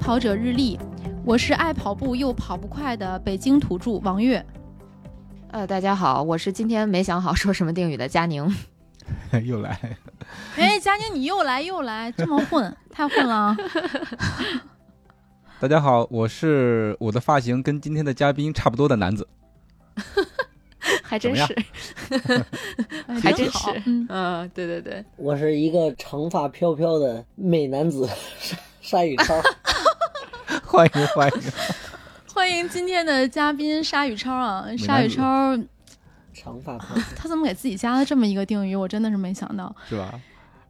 跑者日历，我是爱跑步又跑不快的北京土著王悦。呃，大家好，我是今天没想好说什么定语的佳宁。又来，哎，佳宁你又来又来，这么混，太混了啊！大家好，我是我的发型跟今天的嘉宾差不多的男子。还真是，还真是，嗯嗯，对对对，我是一个长发飘飘的美男子沙沙宇超，欢迎欢迎，欢迎今天的嘉宾沙宇超啊！沙宇超，长发飘 他怎么给自己加了这么一个定语？我真的是没想到。是吧？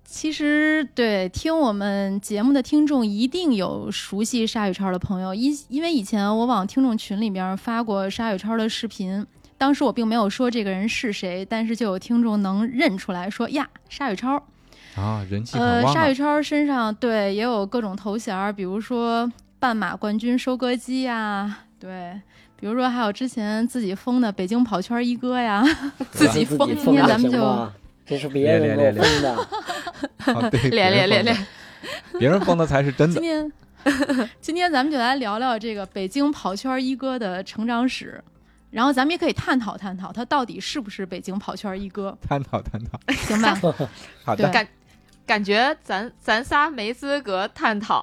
其实，对听我们节目的听众一定有熟悉沙宇超的朋友，因因为以前我往听众群里边发过沙宇超的视频，当时我并没有说这个人是谁，但是就有听众能认出来说呀，沙宇超。啊，人气很呃，沙宇超身上对也有各种头衔，比如说半马冠军收割机呀，对，比如说还有之前自己封的北京跑圈一哥呀，自己封今天咱们就？这是别人给我封的，啊，对，练练练练，别人封的才是真的今的。天，今天咱们就来聊聊这个北京跑圈一哥的成长史，然后咱们也可以探讨探讨他到底是不是北京跑圈一哥，探讨探讨，行吧？好的对，感感觉咱咱仨没资格探讨。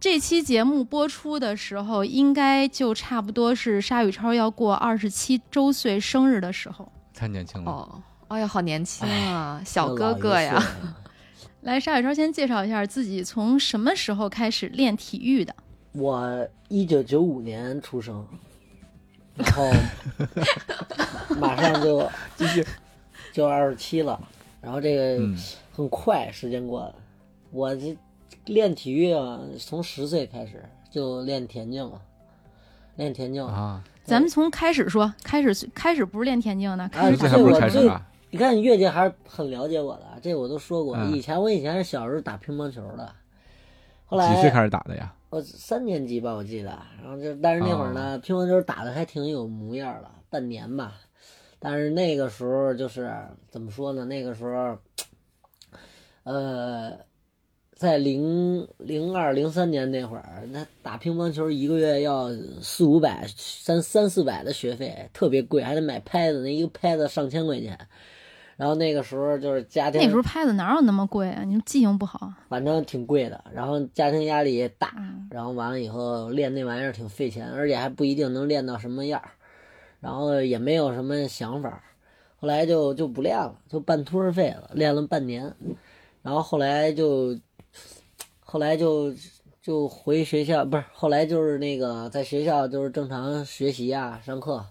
这期节目播出的时候，应该就差不多是沙宇超要过二十七周岁生日的时候。太年轻了。哦，哎呀，好年轻啊，小哥哥呀！来，沙宇超先介绍一下自己从什么时候开始练体育的。我一九九五年出生，然后 马上就继续，就二十七了，然后这个嗯，很快时间过的。我这练体育啊，从十岁开始就练田径了，练田径。啊，咱们从开始说，开始开始不是练田径的，开啊始不是我最开始？你看月姐还是很了解我的，这我都说过。嗯以前我以前是小时候打乒乓球的，后来几岁开始打的呀？我三年级吧，我记得。然后就，但是那会儿呢，乒乓球打的还挺有模样儿的，半年吧。但是那个时候就是怎么说呢？那个时候，呃，在零零二零三年那会儿，那打乒乓球一个月要四五百、三三四百的学费，特别贵，还得买拍子，那一个拍子上千块钱。然后那个时候就是家庭那时候拍子哪有那么贵啊？你们记性不好。反正挺贵的，然后家庭压力也大，嗯然后完了以后练那玩意儿挺费钱，而且还不一定能练到什么样儿，然后也没有什么想法，后来就就不练了，就半途而废了，练了半年，然后后来就，后来就就回学校，不是，后来就是那个在学校就是正常学习啊，上课，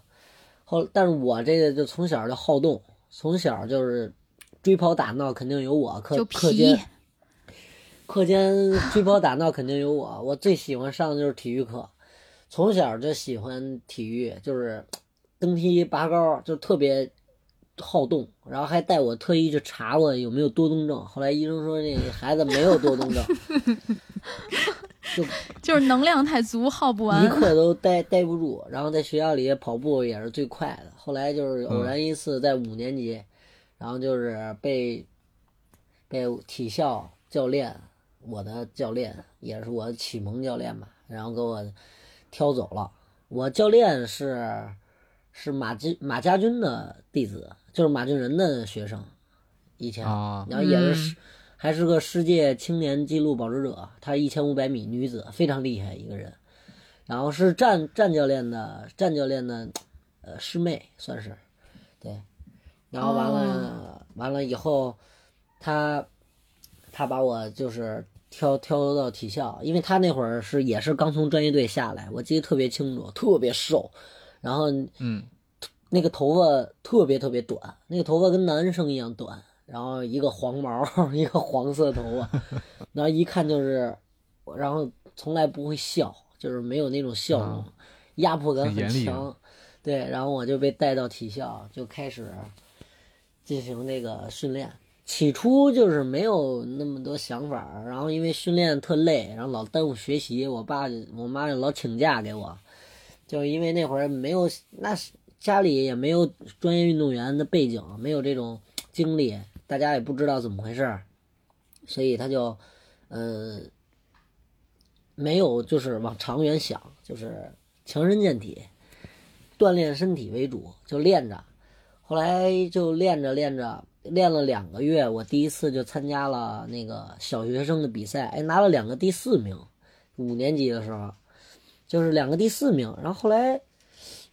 后但是我这个就从小就好动，从小就是追跑打闹肯定有我，课课间。课间追跑打闹肯定有我，我最喜欢上的就是体育课，从小就喜欢体育，就是登梯拔高，就特别好动，然后还带我特意去查过有没有多动症，后来医生说这个孩子没有多动症，就就是能量太足，耗不完一。刻都待待不住，然后在学校里跑步也是最快的。后来就是偶然一次在五年级，然后就是被被体校教练，我的教练也是我启蒙教练吧，然后给我挑走了。我教练是是马军马家军的弟子，就是马俊仁的学生，以前，啊，然后也是嗯。还是个世界青年纪录保持者，她一千五百米女子非常厉害一个人，然后是战战教练的战教练的呃师妹算是，对，然后完了、完了以后，他他把我就是挑挑到体校，因为他那会儿是也是刚从专业队下来，我记得特别清楚，特别瘦，然后嗯，那个头发特别特别短，那个头发跟男生一样短，然后一个黄毛，一个黄色头发，然后一看就是，然后从来不会笑，就是没有那种笑容，啊压迫感很强。对，然后我就被带到体校，就开始进行那个训练。起初就是没有那么多想法，然后因为训练特累，然后老耽误学习，我爸我妈就老请假给我，就因为那会儿没有那是家里也没有专业运动员的背景，没有这种经历，大家也不知道怎么回事儿，所以他就，呃，没有就是往长远想，就是强身健体，锻炼身体为主，就练着。后来就练着练着，练了两个月，我第一次就参加了那个小学生的比赛，哎，拿了两个第四名。五年级的时候，就是两个第四名。然后后来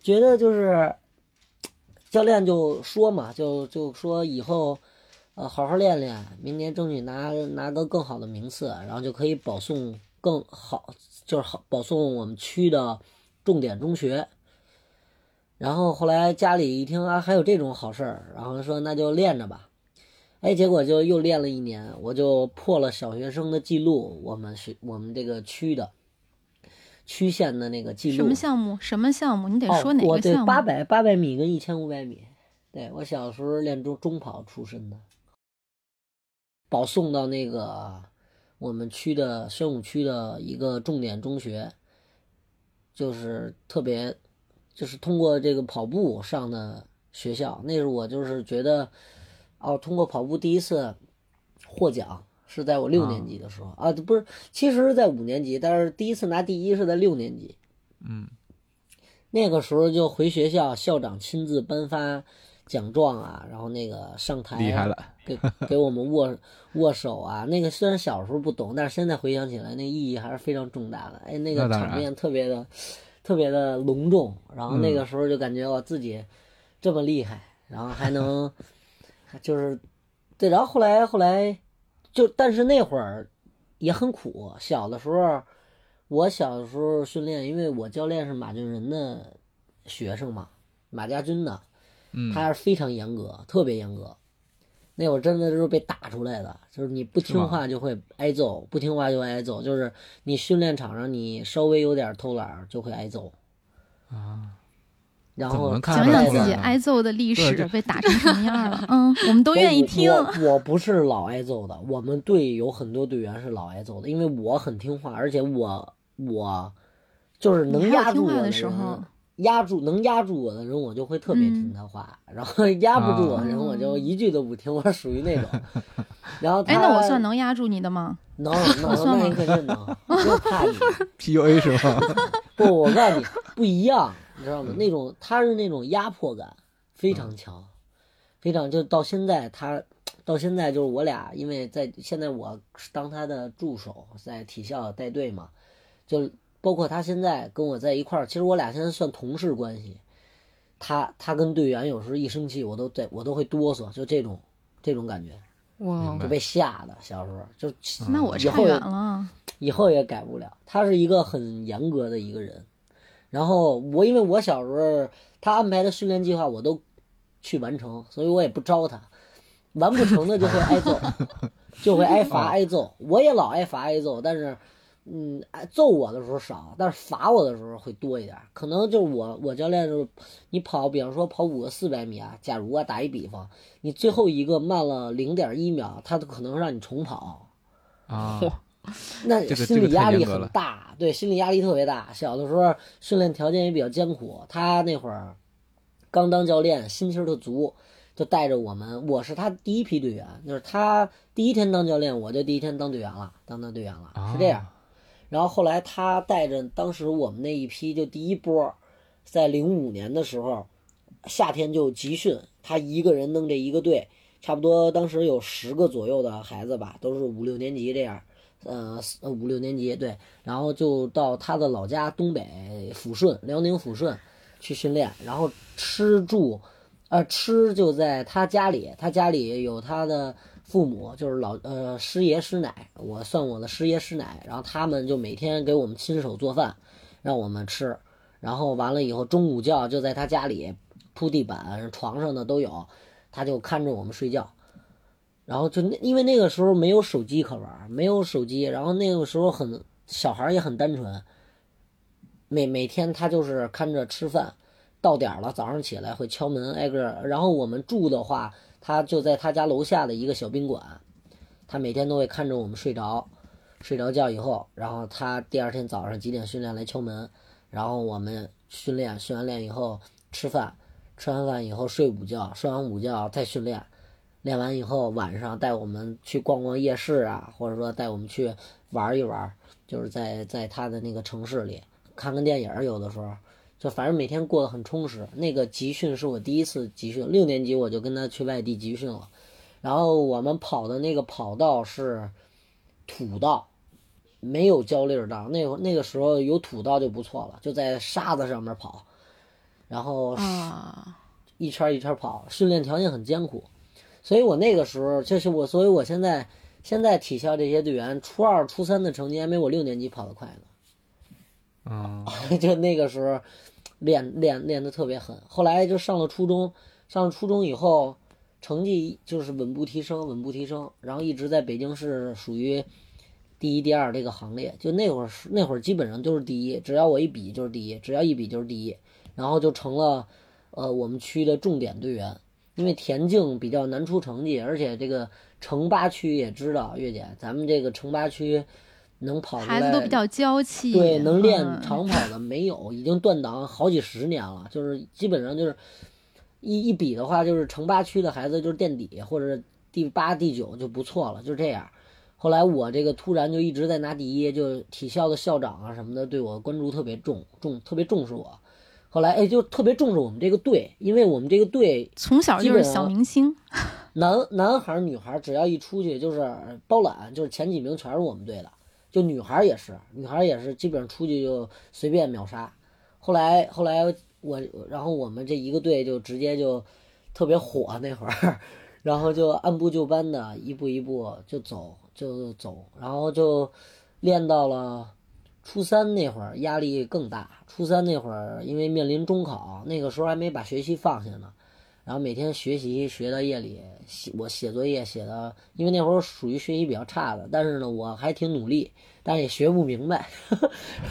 觉得就是教练就说嘛，就就说以后呃好好练练，明年争取拿拿个更好的名次，然后就可以保送更好，就是好保送我们区的重点中学。然后后来家里一听啊，还有这种好事儿，然后说那就练着吧。哎，结果就又练了一年，我就破了小学生的记录，我们学我们这个区的区县的那个记录。什么项目？什么项目？你得说哪个项目？八百八百米跟一千五百米，对我小时候练中中跑出身的，保送到那个我们区的宣武区的一个重点中学，就是特别，就是通过这个跑步上的学校。那是我就是觉得，哦，通过跑步第一次获奖是在我六年级的时候啊不是，其实是在五年级，但是第一次拿第一是在六年级。嗯，那个时候就回学校，校长亲自颁发奖状啊，然后那个上台厉害了，给给我们握握手啊。那个虽然小时候不懂，但是现在回想起来，那意义还是非常重大的。哎，那个场面特别的特别的隆重，然后那个时候就感觉我自己这么厉害，然后还能 就是对，然后后来后来就但是那会儿也很苦，小的时候。我小的时候训练，因为我教练是马俊仁的学生嘛，马家军的，嗯，他是非常严格，特别严格。那会儿真的就是被打出来的，就是你不听话就会挨揍，不听话就挨揍，就是你训练场上你稍微有点偷懒儿就会挨揍啊。然后怎么能看讲讲自己挨揍的历史，被打成什么样了？嗯，我们都愿意听。我我我不是老挨揍的，我们队有很多队员是老挨揍的，因为我很听话，而且我我就是能压住听话的人时候压住能压住我的人，我就会特别听他话，然后压不住我的人，我就一句都不听，我属于那种。然后他哎，那我算能压住你的吗？能 能，算那你肯定能，就怕你。PUA 是吗？不，我告诉你不一样，你知道吗？那种他是那种压迫感非常强，非常就到现在他到现在就是我俩，因为在现在我是当他的助手，在体校带队嘛，就包括他现在跟我在一块儿，其实我俩现在算同事关系。他他跟队员有时候一生气，我都在我都会哆嗦，就这种这种感觉，哇就被吓的。小时候就那我差以后远了。以后也改不了。他是一个很严格的一个人，然后我因为我小时候他安排的训练计划我都去完成，所以我也不招他，完不成的就会挨揍，就会挨罚挨揍。我也老挨罚挨揍，但是。嗯，挨揍我的时候少，但是罚我的时候会多一点。可能就是我，我教练就是你跑，比方说跑五个四百米啊，假如啊，打一比方，你最后一个慢了零点一秒，他都可能让你重跑。啊，那心理压力很大，对，心理压力特别大。小的时候训练条件也比较艰苦，他那会儿刚当教练，心气儿特足，就带着我们。我是他第一批队员，就是他第一天当教练，我就第一天当队员了，当当队员了，是这样。然后后来他带着当时我们那一批，就第一波，在零五年的时候，夏天就集训，他一个人弄这一个队，差不多当时有十个左右的孩子吧，都是五六年级这样，呃，五六年级对，然后就到他的老家东北抚顺，辽宁抚顺去训练，然后吃住，呃，吃就在他家里，他家里有他的父母，就是老呃师爷师奶，我算我的师爷师奶，然后他们就每天给我们亲手做饭，让我们吃，然后完了以后中午觉就在他家里铺地板，床上的都有，他就看着我们睡觉。然后就因为那个时候没有手机可玩，没有手机，然后那个时候很小孩也很单纯，每每天他就是看着吃饭，到点儿了早上起来会敲门挨个，然后我们住的话，他就在他家楼下的一个小宾馆，他每天都会看着我们睡着，睡着觉以后，然后他第二天早上几点训练来敲门，然后我们训练，训完练以后吃饭，吃完饭以后睡午觉，睡完午觉再训练。练完以后，晚上带我们去逛逛夜市啊，或者说带我们去玩一玩，就是在在他的那个城市里看看电影儿。有的时候，就反正每天过得很充实。那个集训是我第一次集训，六年级我就跟他去外地集训了。然后我们跑的那个跑道是土道，没有胶粒儿道。那会那个时候有土道就不错了，就在沙子上面跑，然后啊，一圈一圈跑，训练条件很艰苦，所以我那个时候就是我，所以我现在现在体校这些队员，初二、初三的成绩还没我六年级跑得快呢。嗯，就那个时候练练练得特别狠，后来就上了初中，上了初中以后，成绩就是稳步提升，稳步提升，然后一直在北京市属于第一、第二这个行列。就那会儿是那会儿基本上都是第一，只要我一比就是第一，只要一比就是第一，然后就成了呃我们区的重点队员。因为田径比较难出成绩，而且这个城八区也知道，月姐，咱们这个城八区能跑出来，孩子都比较娇气，对，能练嗯长跑的 没有，已经断档好几十年了。就是基本上就是一一比的话，就是城八区的孩子就是垫底，或者第八、第九就不错了，就这样。后来我这个突然就一直在拿第一，就体校的校长啊什么的对我关注特别重，重特别重视我。后来哎，就特别重视我们这个队，因为我们这个队从小就是小明星，男男孩儿女孩儿只要一出去就是包揽，就是前几名全是我们队的。就女孩儿也是，女孩儿也是，基本上出去就随便秒杀。后来后来我，然后我们这一个队就直接就特别火那会儿，然后就按部就班的一步一步就走就走，然后就练到了初三那会儿压力更大。初三那会儿因为面临中考，那个时候还没把学习放下呢。然后每天学习学到夜里，写我写作业写的，因为那会儿属于学习比较差的，但是呢我还挺努力，但是也学不明白，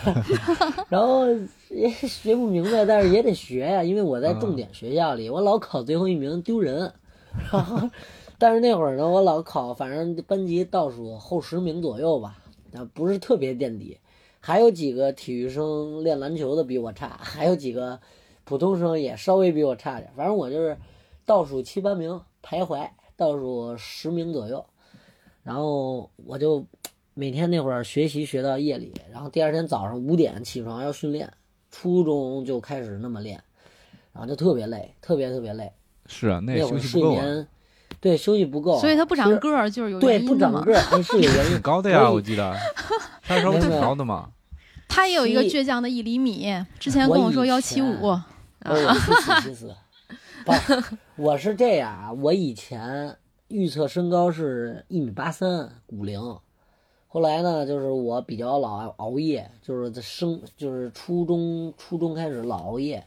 然后也学不明白，但是也得学呀，因为我在重点学校里，我老考最后一名丢人，然后但是那会儿呢，我老考反正班级倒数后十名左右吧，啊不是特别垫底，还有几个体育生练篮球的比我差，还有几个。普通生也稍微比我差点，反正我就是倒数七八名徘徊，倒数十名左右。然后我就每天那会儿学习学到夜里，然后第二天早上五点起床要训练，初中就开始那么练，然后就特别累，特别特别累。是啊，那那会儿睡眠，对休息不够，所以他不长个儿就是有对不原因的嘛。长个儿，哎是有原因挺。高的呀，我记得，他稍微挺高的嘛。他也有一个倔强的一厘米，之前跟我说幺七五，啊，我七四七四，不，我是这样啊，我以前预测身高是一米八三，骨龄。后来呢，就是我比较老熬夜，就是在生，就是初中初中开始老熬夜，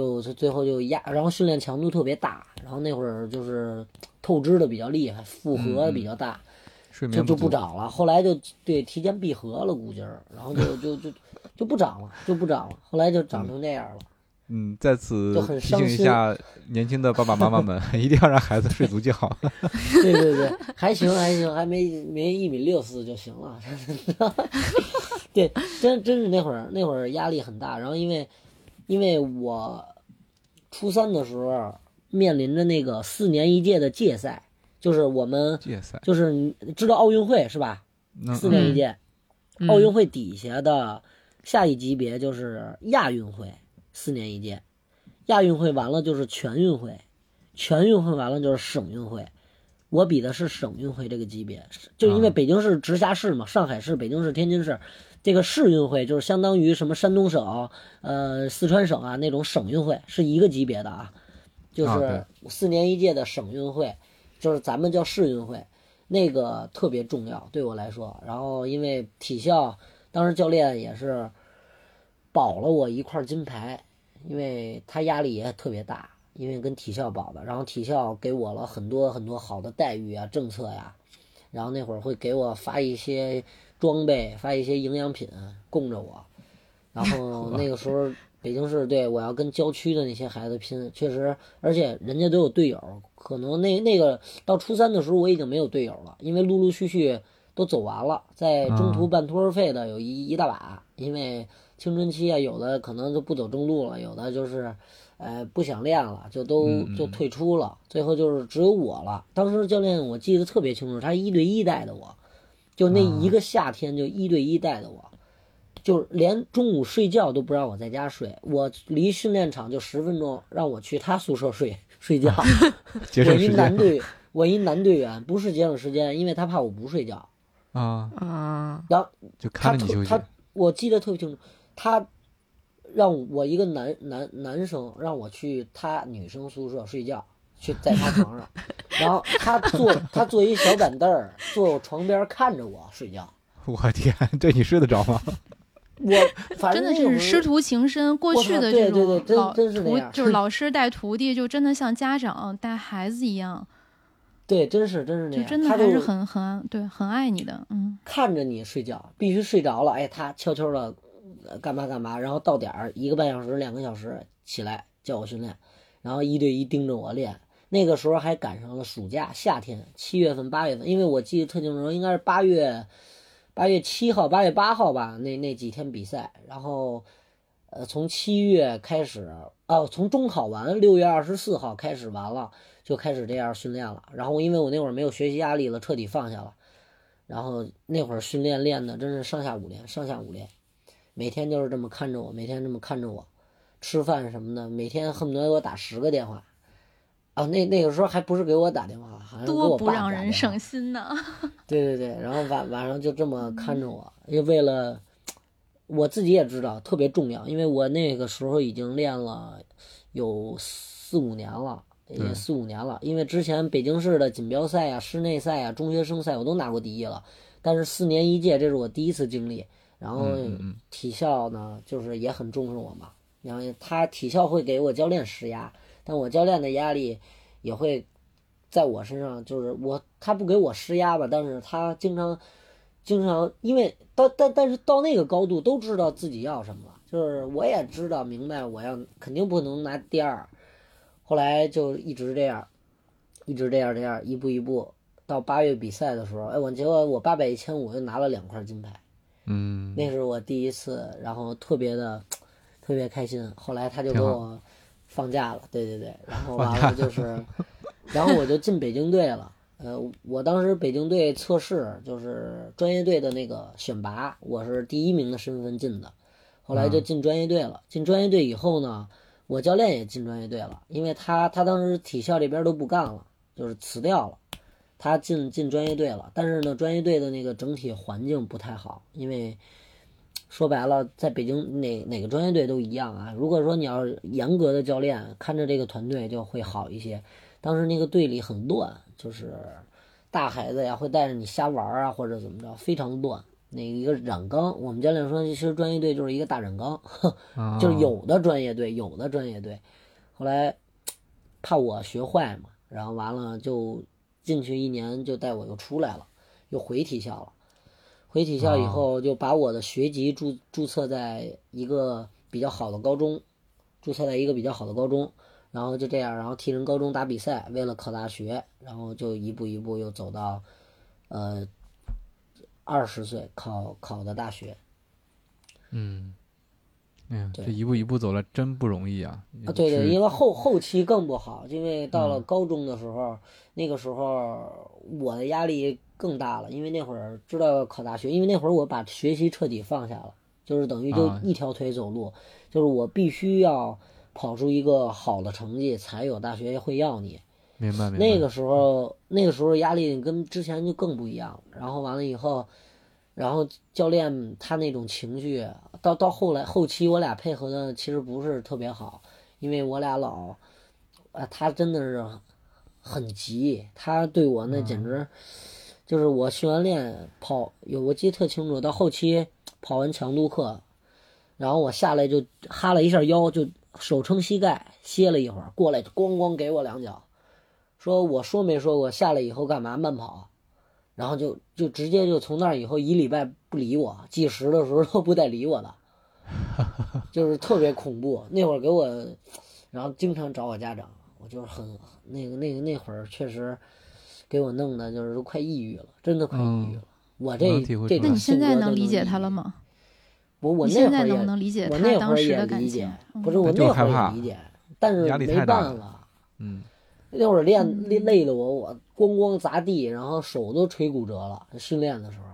就是最后就压，然后训练强度特别大，然后那会儿就是透支的比较厉害，负荷比较大，就就睡眠足不长了。后来就对提前闭合了估计儿，然后就就就就不长了，就不长了。后来就长成这样了。嗯，在此就很提醒一下年轻的爸爸妈妈们，一定要让孩子睡足觉。对对对，还行还行，还没没一米六四就行了。对，真真是那会儿那会儿压力很大，然后因为因为我初三的时候面临着那个四年一届的届赛，就是我们届赛，就是你知道奥运会是吧？嗯四年一届，嗯奥运会底下的下一级别就是亚运会，四年一届，亚运会完了就是全运会，全运会完了就是省运会。我比的是省运会这个级别，就因为啊北京市直辖市嘛，上海市、北京市、天津市，这个市运会就是相当于什么山东省、呃四川省啊那种省运会是一个级别的啊，就是四年一届的省运会，就是咱们叫市运会，那个特别重要对我来说。然后因为体校当时教练也是保了我一块金牌，因为他压力也特别大，因为跟体校保的，然后体校给我了很多很多好的待遇啊、政策呀，然后那会儿会给我发一些装备、发一些营养品供着我，然后 那个时候北京市对我要跟郊区的那些孩子拼，确实，而且人家都有队友，可能那那个到初三的时候我已经没有队友了，因为陆陆续续都走完了，在中途半途而废的有一一大把，因为青春期啊，有的可能就不走正路了，有的就是。呃，不想练了，就都就退出了。最后就是只有我了。当时教练我记得特别清楚，他一对一带的我，就那一个夏天就一对一带的我，就连中午睡觉都不让我在家睡。我离训练场就十分钟，让我去他宿舍睡睡觉。我一男队，我一男队员，不是节省时间，因为他怕我不睡觉。啊啊！然后就看着你休息。他我记得特别清楚，他。让我一个男男男生让我去他女生宿舍睡觉，去在他床上，然后 他坐他坐一小板凳儿，坐我床边看着我睡觉。我天，这你睡得着吗？我反正真的是师徒情深，过去的这种老徒就是老师带徒弟，就真的像家长带孩子一样。对，真是真是那样，就真的还是很很对，很爱你的，嗯。看着你睡觉，必须睡着了，哎，他悄悄的。干嘛干嘛，然后到点儿一个半小时、两个小时起来叫我训练，然后一对一盯着我练。那个时候还赶上了暑假，夏天七月份、八月份，因为我记得特清楚，应该是八月八月七号、八月八号吧，那那几天比赛。然后，呃，从七月开始，哦，从中考完六月二十四号开始完了，就开始这样训练了。然后因为我那会儿没有学习压力了，彻底放下了。然后那会儿训练练的真是上下五连，上下五连。每天就是这么看着我，每天这么看着我，吃饭什么的，每天恨不得给我打十个电话，啊，那那个时候还不是给我打电话，好像多我不让人省心呢。对对对，然后晚晚上就这么看着我，因为为了我自己也知道特别重要，因为我那个时候已经练了有四五年了，也四五年了。因为之前北京市的锦标赛啊、室内赛啊、中学生赛我都拿过第一了，但是四年一届，这是我第一次经历。然后体校呢，就是也很重视我嘛。然后他体校会给我教练施压，但我教练的压力也会在我身上。就是我他不给我施压吧，但是他经常经常因为到但但是到那个高度都知道自己要什么了。就是我也知道明白我要肯定不能拿第二。后来就一直这样，一直这样这样一步一步到八月比赛的时候，哎，我结果我八百一千五又拿了两块金牌。嗯，那是我第一次，然后特别的，特别开心。后来他就给我放假了，对对对，然后完了就是，然后我就进北京队了。呃，我当时北京队测试就是专业队的那个选拔，我是第一名的身份进的。后来就进专业队了。进专业队以后呢，我教练也进专业队了，因为他他当时体校这边都不干了，就是辞掉了。他进进专业队了，但是呢，专业队的那个整体环境不太好，因为说白了，在北京哪哪个专业队都一样啊。如果说你要严格的教练看着这个团队就会好一些。当时那个队里很乱，就是大孩子呀会带着你瞎玩啊，或者怎么着，非常乱。那一个染缸，我们教练说，其实专业队就是一个大染缸，就是有的专业队，有的专业队，后来 怕我学坏嘛，然后完了就。进去一年就带我又出来了，又回体校了。回体校以后就把我的学籍注注册在一个比较好的高中，注册在一个比较好的高中，然后就这样，然后替人高中打比赛，为了考大学，然后就一步一步又走到，呃，二十岁考考的大学。嗯。这一步一步走来真不容易啊！啊，对对，因为后后期更不好，因为到了高中的时候，那个时候我的压力更大了，因为那会儿知道考大学，因为那会儿我把学习彻底放下了，就是等于就一条腿走路，就是我必须要跑出一个好的成绩，才有大学会要你。明白明白。那个时候，那个时候压力跟之前就更不一样。然后完了以后。然后教练他那种情绪，到到后来后期我俩配合的其实不是特别好，因为我俩老，啊，他真的是很急，他对我那简直就是我训完练跑有我记得特清楚，到后期跑完强度课，然后我下来就哈了一下腰，就手撑膝盖歇了一会儿，过来咣咣给我两脚，说我说没说过下来以后干嘛慢跑，然后就就直接就从那儿以后一礼拜不理我，计时的时候都不带理我的，就是特别恐怖。那会儿给我，然后经常找我家长，我就是很那个那个那会儿确实给我弄的就是都快抑郁了，真的快抑郁了。我这这那你现在能理解他了吗？我我那会儿也能理解我他当时那会儿也的感情理解？，嗯不是我那会儿害怕也理解，但是压力没太大了办法。嗯，那会儿练嗯累累的我，我咣咣砸地，然后手都锤骨折了。训练的时候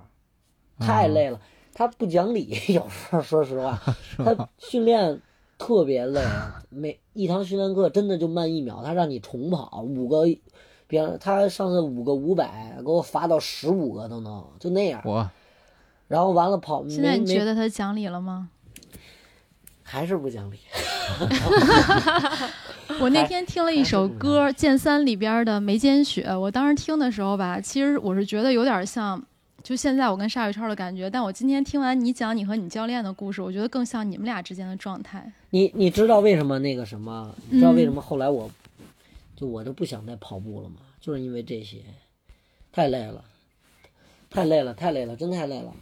太累了，他不讲理，有时候说实话，他训练特别累，每一堂训练课真的就慢一秒，他让你重跑五个，比方他上次五个五百，给我罚到十五个都能，就那样。我然后完了跑，现在你觉得他讲理了吗？还是不讲理。我那天听了一首歌，《剑三》里边的《眉间雪》，我当时听的时候吧，其实我是觉得有点像，就现在我跟沙雨超的感觉。但我今天听完你讲你和你教练的故事，我觉得更像你们俩之间的状态。你你知道为什么那个什么？你知道为什么后来我，就我都不想再跑步了吗？就是因为这些，太累了，太累了，太累了，真太累了。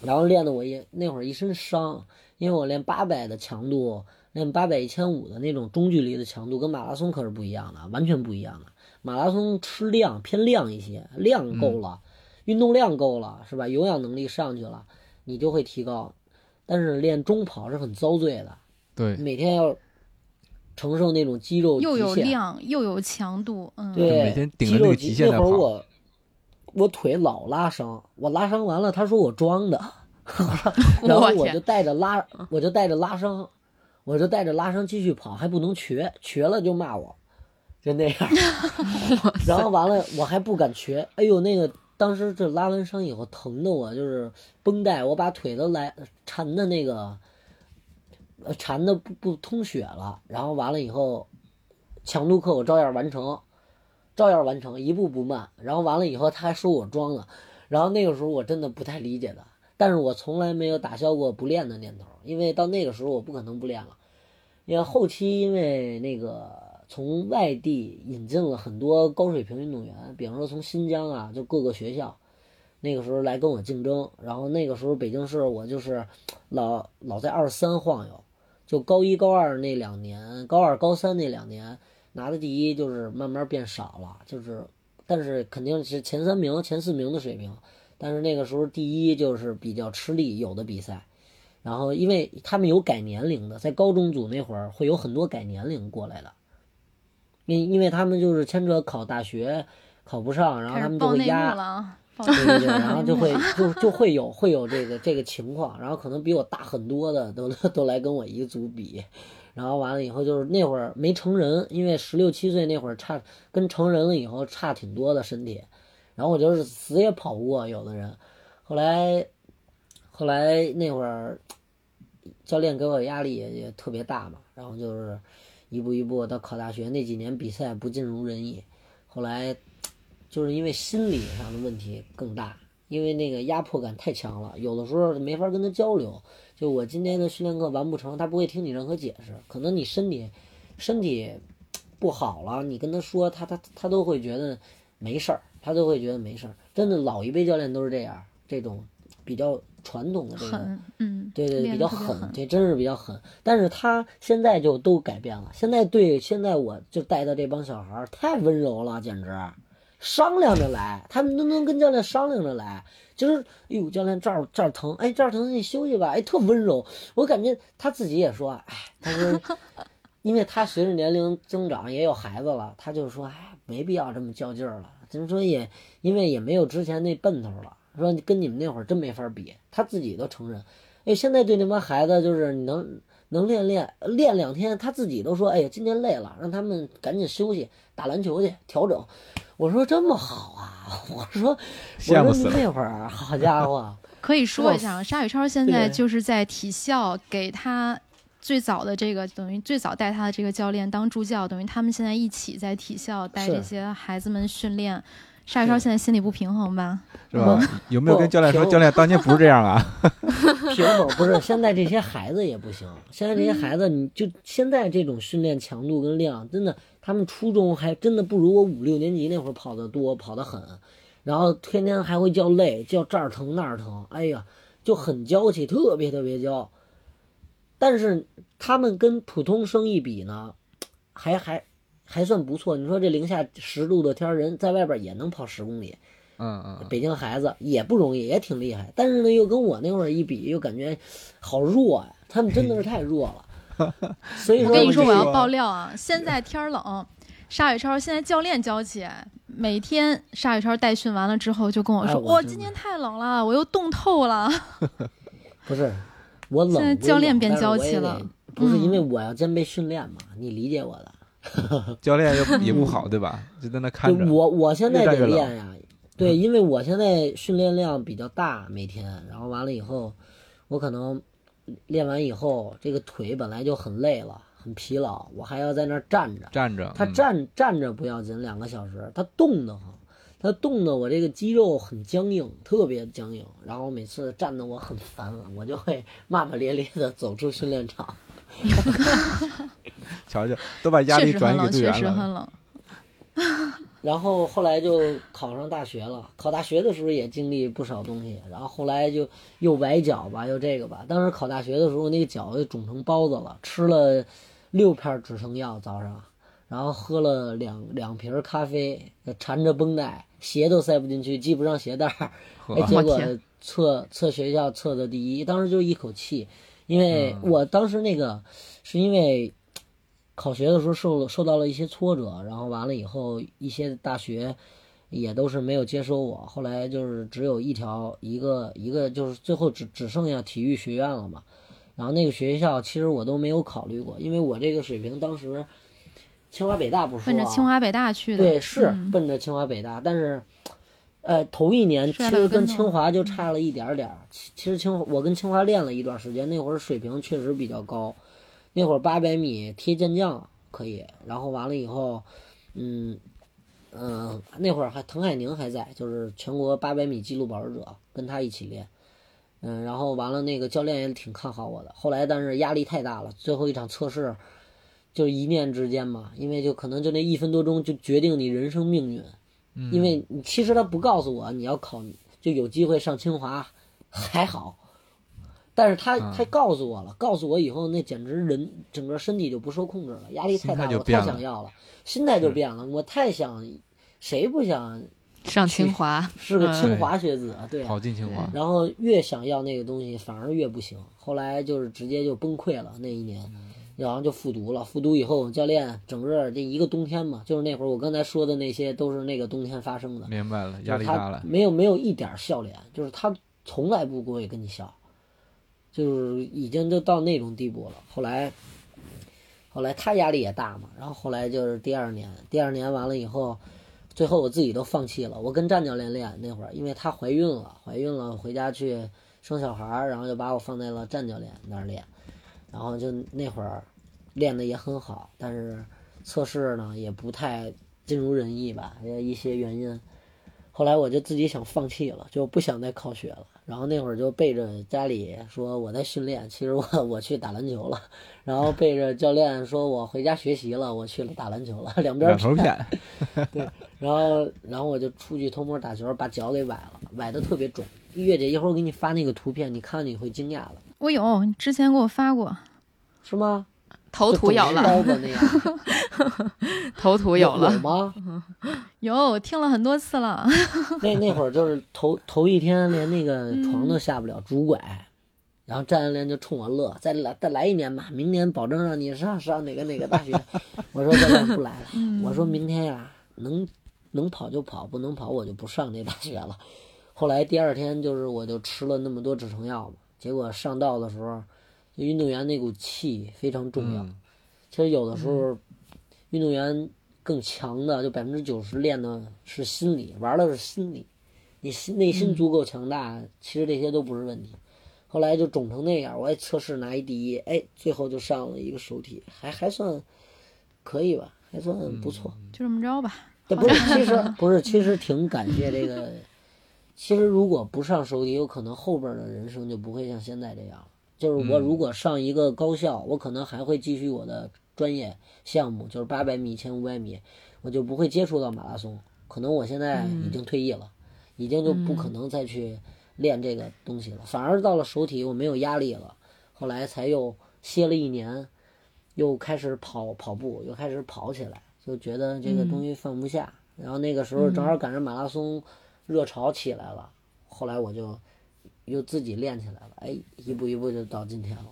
然后练的我也那会儿一身伤，因为我练八百的强度，练八百一千五的那种中距离的强度，跟马拉松可是不一样的，完全不一样的。马拉松吃量偏量一些，量够了，运动量够了，是吧？有氧能力上去了，你就会提高。但是练中跑是很遭罪的，对每天要承受那种肌肉又有量又有强度，嗯，对，每天顶肌肉着那个极限那在跑会儿我我腿老拉伤，我拉伤完了，他说我装的，然后我就带着拉，我就带着拉伤，我就带着拉伤继续跑，还不能瘸，瘸了就骂我，就那样。然后完了，我还不敢瘸，哎呦，那个当时这拉完伤以后疼的我就是绷带，我把腿都来缠的那个，呃，缠的不不通血了。然后完了以后，强度课我照样完成，照样完成，一步不慢。然后完了以后，他还说我装了，然后那个时候我真的不太理解的，但是我从来没有打消过不练的念头，因为到那个时候我不可能不练了，因为后期因为那个从外地引进了很多高水平运动员，比方说从新疆啊，就各个学校，那个时候来跟我竞争，然后那个时候北京市我就是老老在二三晃悠，就高一高二那两年，高二高三那两年拿的第一就是慢慢变少了，就是但是肯定是前三名、前四名的水平，但是那个时候第一就是比较吃力，有的比赛。然后，因为他们有改年龄的，在高中组那会儿会有很多改年龄过来的，因因为他们就是牵扯考大学考不上，然后他们就会压对对对，然后就会就就会有 会有这个这个情况，然后可能比我大很多的都都来跟我一组比，然后完了以后就是那会儿没成人，因为十六七岁那会儿差跟成人了以后差挺多的身体，然后我就是死也跑不过有的人，后来后来那会儿教练给我压力也也特别大嘛，然后就是一步一步到考大学那几年比赛不尽如人意，后来就是因为心理上的问题更大，因为那个压迫感太强了，有的时候没法跟他交流。就我今天的训练课完不成，他不会听你任何解释，可能你身体身体不好了，你跟他说，他他他都会觉得没事儿，他都会觉得没事儿。真的，老一辈教练都是这样，这种比较传统的这个狠，嗯，对对，练比较狠，得特别狠这真是比较狠。但是他现在就都改变了，现在对现在我就带的这帮小孩儿太温柔了，简直商量着来，他们都能跟教练商量着来。就是，哎呦，教练这儿这儿疼，哎这儿疼你休息吧，哎特温柔。我感觉他自己也说，哎，他说，因为他随着年龄增长也有孩子了，他就说，哎，没必要这么较劲儿了。就是说也因为也没有之前那奔头了，说跟你们那会儿真没法比，他自己都承认。哎，现在对那帮孩子就是你能能练练练两天，他自己都说，哎呀，今天累了，让他们赶紧休息，打篮球去调整。我说这么好啊，我说我说羡慕死了那会儿好家伙，可以说一下，沙宇超现在就是在体校给他最早的这个等于最早带他的这个教练当助教，等于他们现在一起在体校带这些孩子们训练。沙宇超现在心里不平衡吧？是吧？有没有跟教练说，教练当年不是这样啊？平衡不是，现在这些孩子也不行。现在这些孩子，你就现在这种训练强度跟量，真的，他们初中还真的不如我五六年级那会儿跑得多，跑得狠。然后天天还会叫累，叫这儿疼那儿疼，哎呀，就很娇气，特别特别娇。但是他们跟普通生意比呢，还还还算不错。你说这零下十度的天儿，人在外边也能跑十公里。嗯嗯，北京孩子也不容易，也挺厉害，但是呢，又跟我那会儿一比，又感觉好弱呀、他们真的是太弱了。所以说，我跟你说，我要爆料啊！现在天儿冷，沙宇超现在教练娇气，每天沙宇超带训完了之后就跟我说：“哇，哎我今天太冷了，我又冻透了。不是我冷，现在教练变娇气了不是因为嗯我要真被训练嘛，你理解我的。教练又也不好，对吧？就在那看着。我我现在得练呀，对，因为我现在训练量比较大，每天，然后完了以后，我可能练完以后，这个腿本来就很累了，很疲劳，我还要在那儿站着。站着，他嗯站站着不要紧，两个小时，他冻得慌，他冻得我这个肌肉很僵硬，特别僵硬，然后每次站得我很烦，我就会骂骂咧咧的走出训练场。瞧瞧，都把”压确力转移给实很冷，确队员了。实很冷。然后后来就考上大学了，考大学的时候也经历不少东西，然后后来就又崴脚吧，又这个吧。当时考大学的时候，那个脚就肿成包子了，吃了六片止疼药早上，然后喝了两两瓶咖啡，缠着绷带，鞋都塞不进去，系不上鞋带儿，哎，结果测测学校测的第一，当时就一口气，因为嗯。我当时那个是因为考学的时候受了受到了一些挫折，然后完了以后一些大学也都是没有接收我，后来就是只有一条一个一个就是最后只只剩下体育学院了嘛，然后那个学校其实我都没有考虑过，因为我这个水平当时清华北大不说、啊，奔着清华北大去的，对，是嗯奔着清华北大，但是，呃，头一年其实跟清华就差了一点儿点儿。其其实清华我跟清华练了一段时间，那会儿水平确实比较高，那会儿八百米贴健将可以，然后完了以后，嗯嗯、那会儿还滕海宁还在，就是全国八百米纪录保持者，跟他一起练。嗯，然后完了，那个教练也挺看好我的。后来，但是压力太大了，最后一场测试，就一念之间嘛，因为就可能就那一分多钟就决定你人生命运。嗯因为你其实他不告诉我你要考就有机会上清华，还好，但是他嗯他告诉我了，告诉我以后那简直人整个身体就不受控制了，压力太大了，太想要了，心态就变了，我太想，谁不想上清华，是个嗯清华学子啊？对啊跑进清华，然后越想要那个东西，反而越不行。后来就是直接就崩溃了那一年，然后就复读了。复读以后，教练整个这一个冬天嘛，就是那会儿我刚才说的那些，都是那个冬天发生的。明白了，压力大了。没有没有一点儿笑脸，就是他从来不会跟你笑，就是已经就到那种地步了。后来，后来他压力也大嘛，然后后来就是第二年，第二年完了以后，最后我自己都放弃了。我跟战教练练那会儿，因为她怀孕了，怀孕了回家去生小孩儿，然后就把我放在了战教练那儿练，然后就那会儿练的也很好，但是测试呢也不太尽如人意吧，也一些原因。后来我就自己想放弃了，就不想再考学了。然后那会儿就背着家里说我在训练，其实我我去打篮球了。然后背着教练说我回家学习了，我去了打篮球了，两边两头骗，然后然后我就出去偷摸打球，把脚给崴了，崴的特别肿。月姐一会儿我给你发那个图片，你看你会惊讶的，我有，你之前给我发过，是吗？头土有了，刀子那样，头土有有了，吗？有，听了很多次了。那那会儿就是头头一天连那个床都下不了，拄拐，然后战教练就冲我乐，再来再来一年吧，明年保证让你上上哪个哪个大学。我说教练不来了，我说明天呀能能跑就跑，不能跑我就不上这大学了。后来第二天就是我就吃了那么多止疼药嘛，结果上道的时候，就运动员那股气非常重要。嗯其实有的时候，运动员更强的，就百分之九十练的是心理，玩的是心理。你心内心足够强大，其实这些都不是问题。后来就肿成那样，我也测试拿一第一，哎，最后就上了一个首体，还还算可以吧，还算不错。就这么着吧。但，不是，其实 不是，其实挺感谢这个。其实如果不上手体，有可能后边的人生就不会像现在这样。就是我如果上一个高校，我可能还会继续我的专业项目，就是八百米、一千五百米，我就不会接触到马拉松。可能我现在已经退役了，已经就不可能再去练这个东西了。反而到了手体，我没有压力了。后来才又歇了一年，又开始跑跑步，又开始跑起来，就觉得这个东西放不下。然后那个时候正好赶上马拉松。热潮起来了，后来我就又自己练起来了，哎，一步一步就到今天了。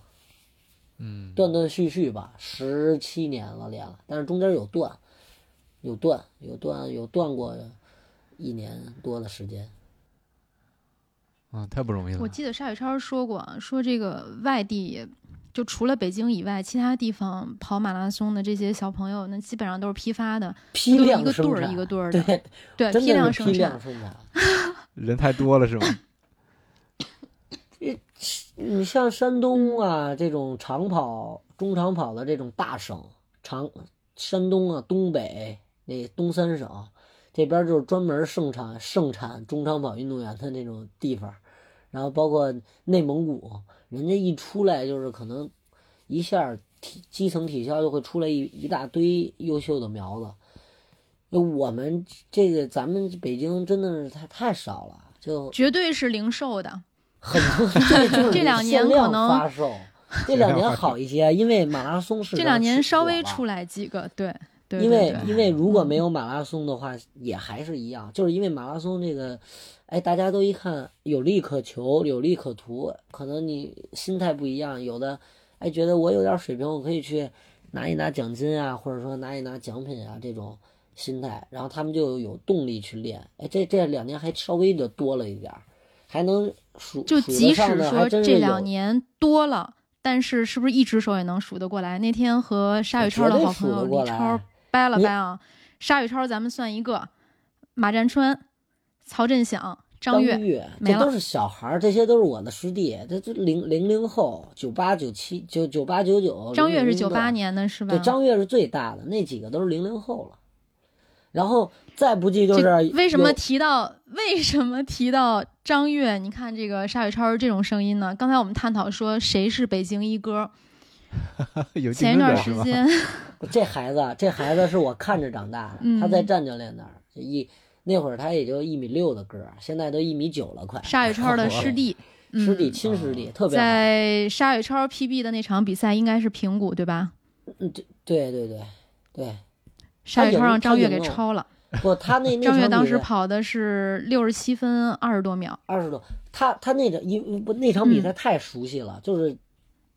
嗯，断断续续吧，十七年了练了，但是中间有断，有断，有断，有断过一年多的时间。啊，太不容易了。我记得沙宇超说过，说这个外地。就除了北京以外，其他地方跑马拉松的这些小朋友，那基本上都是批发的，批量一个队儿一个队儿的，对对，批量生产。人太多了是吗？你像山东啊这种长跑、中长跑的这种大省，长山东啊、东北那东三省这边就是专门盛产盛产中长跑运动员的那种地方，然后包括内蒙古。人家一出来就是可能一下体基层体校就会出来一一大堆优秀的苗子，那我们这个咱们北京真的是太太少了，就绝对是零售的，很多 这这两年可能发售，这两年好一些，因为马拉松是这两年稍微出来几个，对，因为因为如果没有马拉松的话，也还是一样，就是因为马拉松这个。哎，大家都一看有利可求，有利可图，可能你心态不一样，有的哎觉得我有点水平，我可以去拿一拿奖金啊，或者说拿一拿奖品啊这种心态，然后他们就有动力去练。哎，这这两年还稍微的多了一点儿，还能数就即使说这两年多了，但是是不是一只手也能数得过来？那天和沙宇超的好朋友李超掰了掰啊，沙宇超咱们算一个，马占川。曹振响、张悦，这都是小孩儿，这些都是我的师弟。这这零零零后，九八九七九九八九九。张悦是九八年的，是吧？对，张悦是最大的，那几个都是零零后了。然后再不济就是为什么提到为什么提到张悦？你看这个沙宇超是这种声音呢？刚才我们探讨说谁是北京一哥，前一段时间，这孩子这孩子是我看着长大的，他在战教练那儿一。那会儿他也就一米六的个儿，现在都一米九了，快。沙宇超的 师弟，师弟亲师弟，特别在沙宇超 PB 的那场比赛，应该是平谷对吧？嗯，对对对对对。沙宇超让张悦给超了。不，他那 张悦当时跑的是六十七分二十多秒。二十多，他他那个因不那场比赛太熟悉了，就是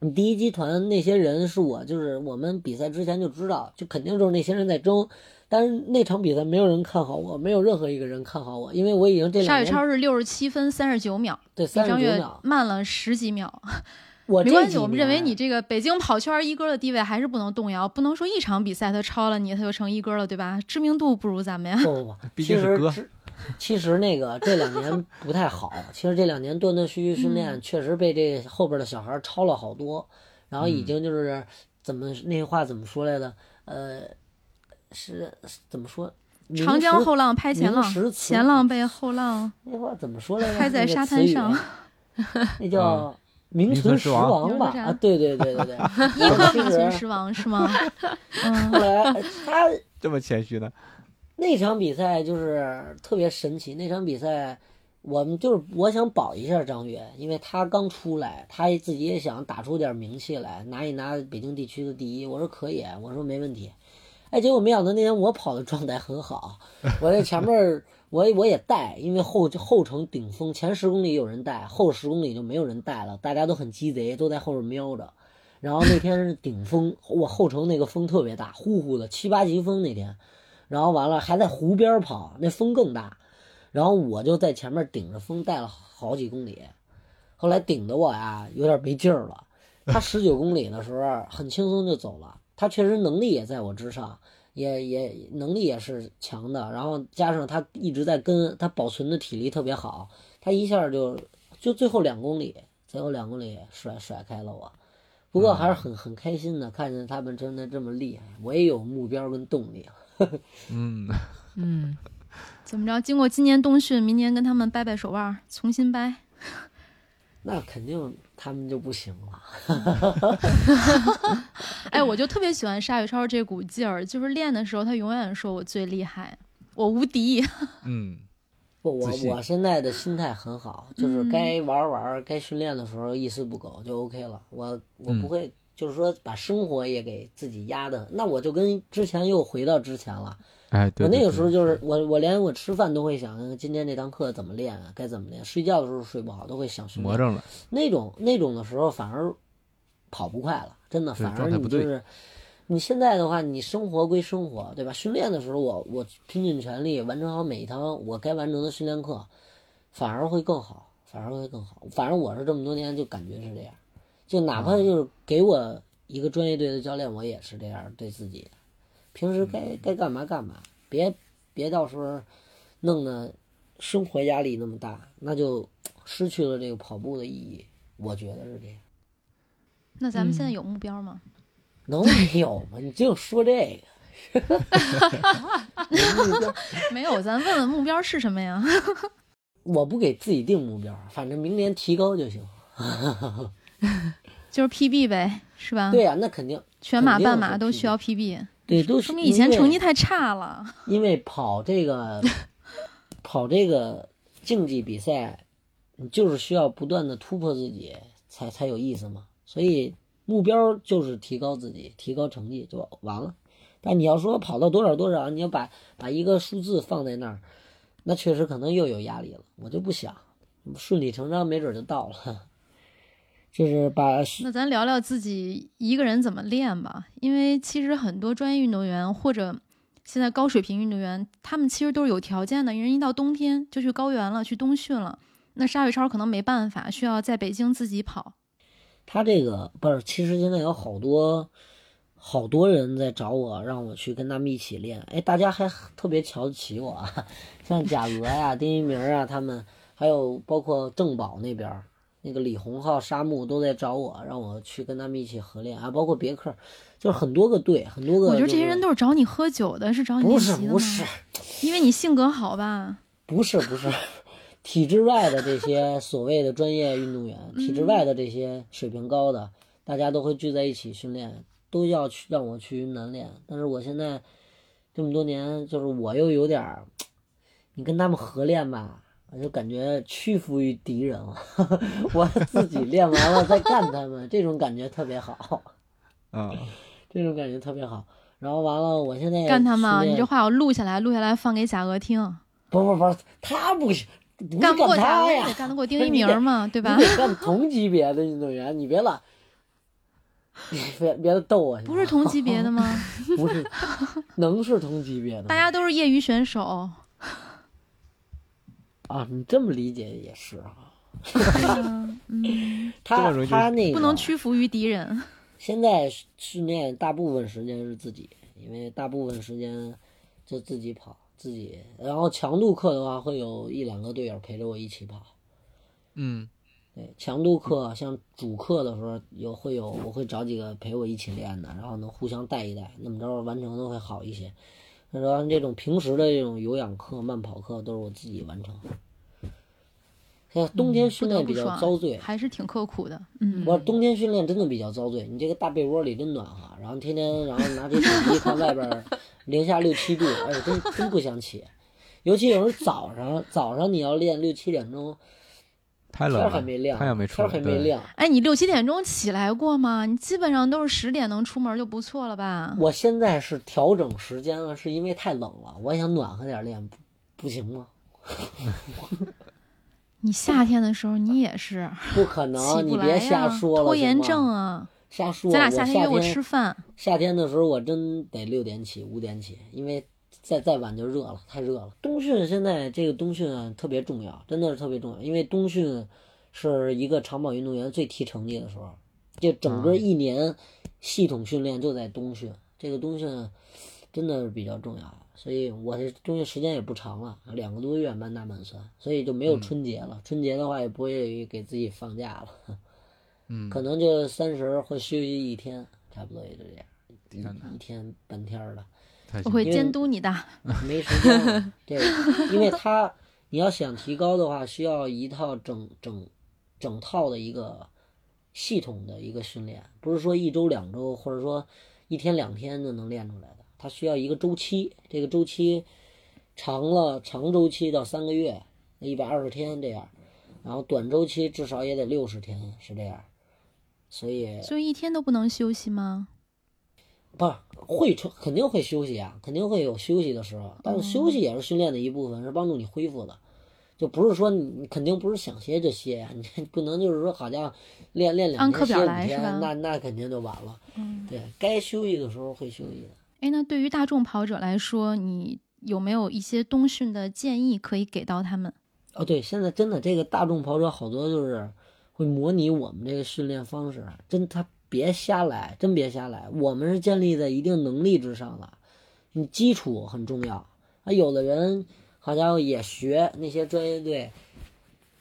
你第一集团那些人是我，就是我们比赛之前就知道，就肯定就是那些人在争。但是那场比赛没有人看好我，没有任何一个人看好我，因为我已经这沙宇超是六十七分三十九秒，对，三十九秒慢了十几秒。我没关系，我们认为你这个北京跑圈一哥的地位还是不能动摇，不能说一场比赛他超了你，他就成一哥了，对吧？知名度不如咱们呀。不不 不，其实其实那个这两年不太好，其实这两年断断续续训练，确实被这后边的小孩超了好多，然后已经就是怎么那话怎么说来的，呃。是怎么说？长江后浪拍前浪，前浪被后浪。那话怎么说来着？拍在沙滩上。那叫名存实亡吧？啊，对对对对对。一颗 名存实亡是吗？后来他这么谦虚呢？那场比赛就是特别神奇。那场比赛，我们就是我想保一下张悦，因为他刚出来，他自己也想打出点名气来，拿一拿北京地区的第一。我说可以，我说没问题。哎，结果没想到那天我跑的状态很好，我在前面我我也带，因为后后程顶峰，前十公里有人带，后十公里就没有人带了，大家都很鸡贼，都在后边瞄着。然后那天是顶峰，我后程那个风特别大，呼呼的七八级风那天，然后完了还在湖边跑，那风更大，然后我就在前面顶着风带了好几公里，后来顶的我呀有点没劲儿了，他十九公里的时候很轻松就走了。他确实能力也在我之上，也也能力也是强的，然后加上他一直在跟，他保存的体力特别好，他一下就就最后两公里，最后两公里甩甩开了我，不过还是很很开心的，看见他们真的这么厉害，我也有目标跟动力。嗯，嗯，怎么着？经过今年冬训，明年跟他们掰掰手腕，重新掰。那肯定他们就不行了。哎，我就特别喜欢沙宇超这股劲儿，就是练的时候，他永远说我最厉害，我无敌。嗯，不，我我现在的心态很好，就是嗯该玩玩，该训练的时候一丝不苟就 OK 了。我我不嗯会，就是说把生活也给自己压的，那我就跟之前又回到之前了。哎，对，我那个时候就是我我连我吃饭都会想，今天这堂课怎么练啊，该怎么练。睡觉的时候睡不好都会想。魔怔了，那种那种的时候反而跑不快了，真的，反而你就是你现在的话，你生活归生活，对吧？训练的时候我我拼尽全力完成好每一堂我该完成的训练课，反而会更好，反而会更好。反正我是这么多年就感觉是这样，就哪怕就是给我一个专业队的教练，我也是这样对自己的。平时该该干嘛干嘛，别别到时候弄得生活压力那么大，那就失去了这个跑步的意义。我觉得是这样。那咱们现在嗯有目标吗？能没有吗？你就说这个。没有，咱问问目标是什么呀？我不给自己定目标，反正明年提高就行。就是 PB 呗，是吧？对，呀、那肯定。全马、半马都需要 PB，对，都是说明以前成绩太差了。因为跑这个 跑这个竞技比赛，你就是需要不断的突破自己，才才有意思嘛。所以目标就是提高自己，提高成绩就完了。但你要说跑到多少多少，你要把把一个数字放在那儿，那确实可能又有压力了。我就不想，顺理成章，没准就到了。就是把那咱聊聊自己一个人怎么练吧，因为其实很多专业运动员或者现在高水平运动员，他们其实都是有条件的，人一到冬天就去高原了，去冬训了。那沙宇超可能没办法，需要在北京自己跑。他这个不是，其实现在有好多好多人在找我，让我去跟他们一起练。哎，大家还特别瞧得起我啊，像贾俄呀、丁一鸣啊，他们还有包括郑宝那边儿那个李洪浩、沙木都在找我，让我去跟他们一起合练啊，包括别克，就是很多个队，很多个、我觉得这些人都是找你喝酒的，是找你不是练习的吗？不是因为你性格好吧？不是不是，体制外的这些所谓的专业运动员，体制外的这些水平高的，大家都会聚在一起训练，都要去让我去云南练。但是我现在这么多年，就是我又有点儿，你跟他们合练吧，我就感觉屈服于敌人了。我自己练完了再干他们，这种感觉特别好，啊，这种感觉特别好。然后完了，我现在干他们啊！你这话我录下来，录下来放给贾俄听。不不不，他不行，干不过他呀得，干得过丁一 鸣嘛，对吧你？得干同级别的运动员，你别老，你别别逗我，不是同级别的吗？不是，能是同级别的？大家都是业余选手。啊，你这么理解也是啊。嗯，他他那个不能屈服于敌人。现在训练大部分时间是自己，因为大部分时间就自己跑自己，然后强度课的话会有一两个队友陪着我一起跑。嗯，对，强度课像主课的时候有会有我会找几个陪我一起练的，然后能互相带一带，那么着完成的会好一些。然后这种平时的这种有氧课、慢跑课都是我自己完成。像冬天训练比较遭罪，还是挺刻苦的。嗯，我冬天训练真的比较遭罪。你这个大被窝里真暖和，然后天天然后拿起手机看外边儿 零下六七度，哎，真真不想起。尤其有时早上，早上你要练六七点钟，天太冷了，儿还没亮，太阳没出来，天儿还没。亮。哎，你六七点钟起来过吗？你基本上都是十点能出门就不错了吧？我现在是调整时间了，是因为太冷了，我想暖和点练，不不行吗？你夏天的时候你也是不可起能，你别瞎，说了，拖延症啊！瞎说。咱俩夏夏天约我吃饭，夏天的时候，我真得六点起，五点起，因为再再晚就热了，太热了。冬训现在这个冬训啊特别重要，真的是特别重要，因为冬训是一个长跑运动员最提成绩的时候，就整个一年系统训练就在冬训，这个冬训真的是比较重要。所以我这冬训时间也不长了，两个多月满打满算，所以就没有春节了。春节的话也不会给自己放假了。嗯，可能就三十会休息一天，差不多也就这样，一一天半天儿的。我会监督你的。没时间。对，因为他你要想提高的话，需要一套整整整套的一个系统的一个训练，不是说一周两周或者说一天两天就能练出来的，它需要一个周期，这个周期长了长周期到三个月，一百二十天这样，然后短周期至少也得六十天是这样，所以所以一天都不能休息吗？不是会成肯定会休息啊，肯定会有休息的时候，但是休息也是训练的一部分，是帮助你恢复的，就不是说你你肯定不是想歇就歇呀，你这不能就是说好像练练两天歇五表来是吧天，那那肯定就完了。嗯，对该休息的时候会休息的。哎，那对于大众跑者来说，你有没有一些冬训的建议可以给到他们？哦，对，现在真的这个大众跑者好多就是会模拟我们这个训练方式，真他别瞎来，真别瞎来。我们是建立在一定能力之上的，你基础很重要。啊，有的人好家伙也学那些专业队，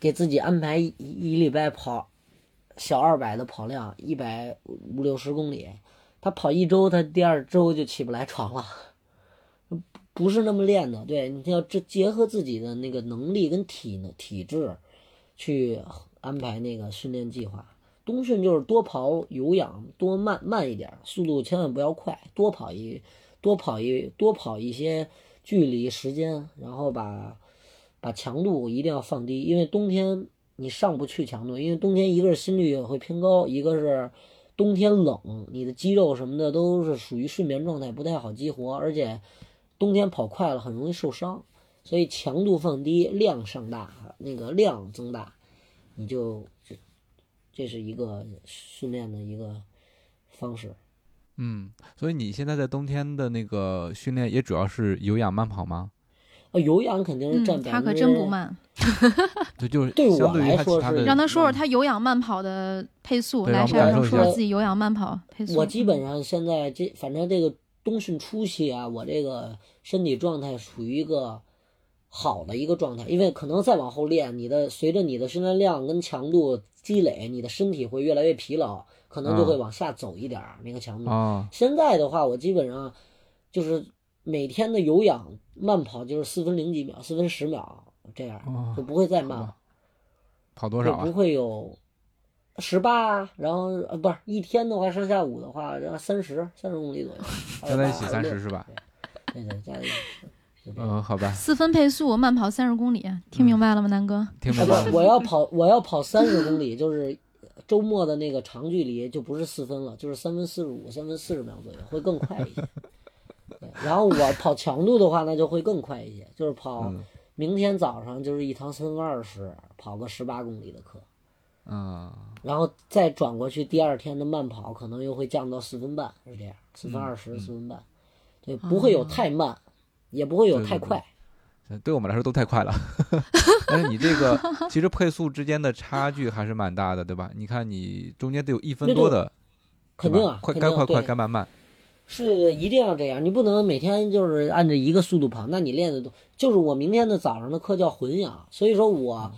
给自己安排一一礼拜跑小二百的跑量，一百五六十公里，他跑一周，他第二周就起不来床了。不是那么练的，对，你要这结合自己的那个能力跟体呢体质，去安排那个训练计划。冬训就是多跑有氧，多慢慢一点，速度千万不要快，多跑一多跑一多跑一些距离时间，然后把把强度一定要放低，因为冬天你上不去强度，因为冬天一个是心率会偏高，一个是冬天冷，你的肌肉什么的都是属于睡眠状态，不太好激活，而且冬天跑快了很容易受伤，所以强度放低，量上大，那个量增大，你就这这是一个训练的一个方式。嗯，所以你现在在冬天的那个训练也主要是有氧慢跑吗？呃，有氧肯定是占嗯，百分之、他可真不慢。对，就是对我来说是让他说说他有氧慢跑的配速，来山上说感受一下自己有氧慢跑配速。我基本上现在这反正这个冬训初期啊，我这个身体状态处于一个好的一个状态，因为可能再往后练，你的随着你的训练量跟强度积累，你的身体会越来越疲劳，可能就会啊往下走一点儿、那个强度。啊，现在的话，我基本上就是每天的有氧慢跑就是四分零几秒、四分十秒这样，哦就不会再慢了。跑多少啊不？会有十八，然后呃不是一天的话，上下午的话，然后三十三十公里左右，加在一起三十是吧？对对，加在一起。嗯，好吧，四分配速慢跑三十公里，听明白了吗，南哥？听明白了。我要跑，我要跑三十公里，就是周末的那个长距离，就不是四分了，就是三分四十五、三分四十秒左右，会更快一些。对，然后我跑强度的话，那就会更快一些，就是跑嗯明天早上就是一堂三分二十，跑个十八公里的课。嗯，然后再转过去，第二天的慢跑可能又会降到四分半，是这样，四分二十、四分半，对，不会有太慢，也不会有太快。对我们来说都太快了。但 是你这个其实配速之间的差距还是蛮大的，对吧？你看你中间得有一分多的，肯定啊，快该快快，该慢慢。是一定要这样，你不能每天就是按着一个速度跑，那你练的都就是我明天的早上的课叫混氧，所以说我、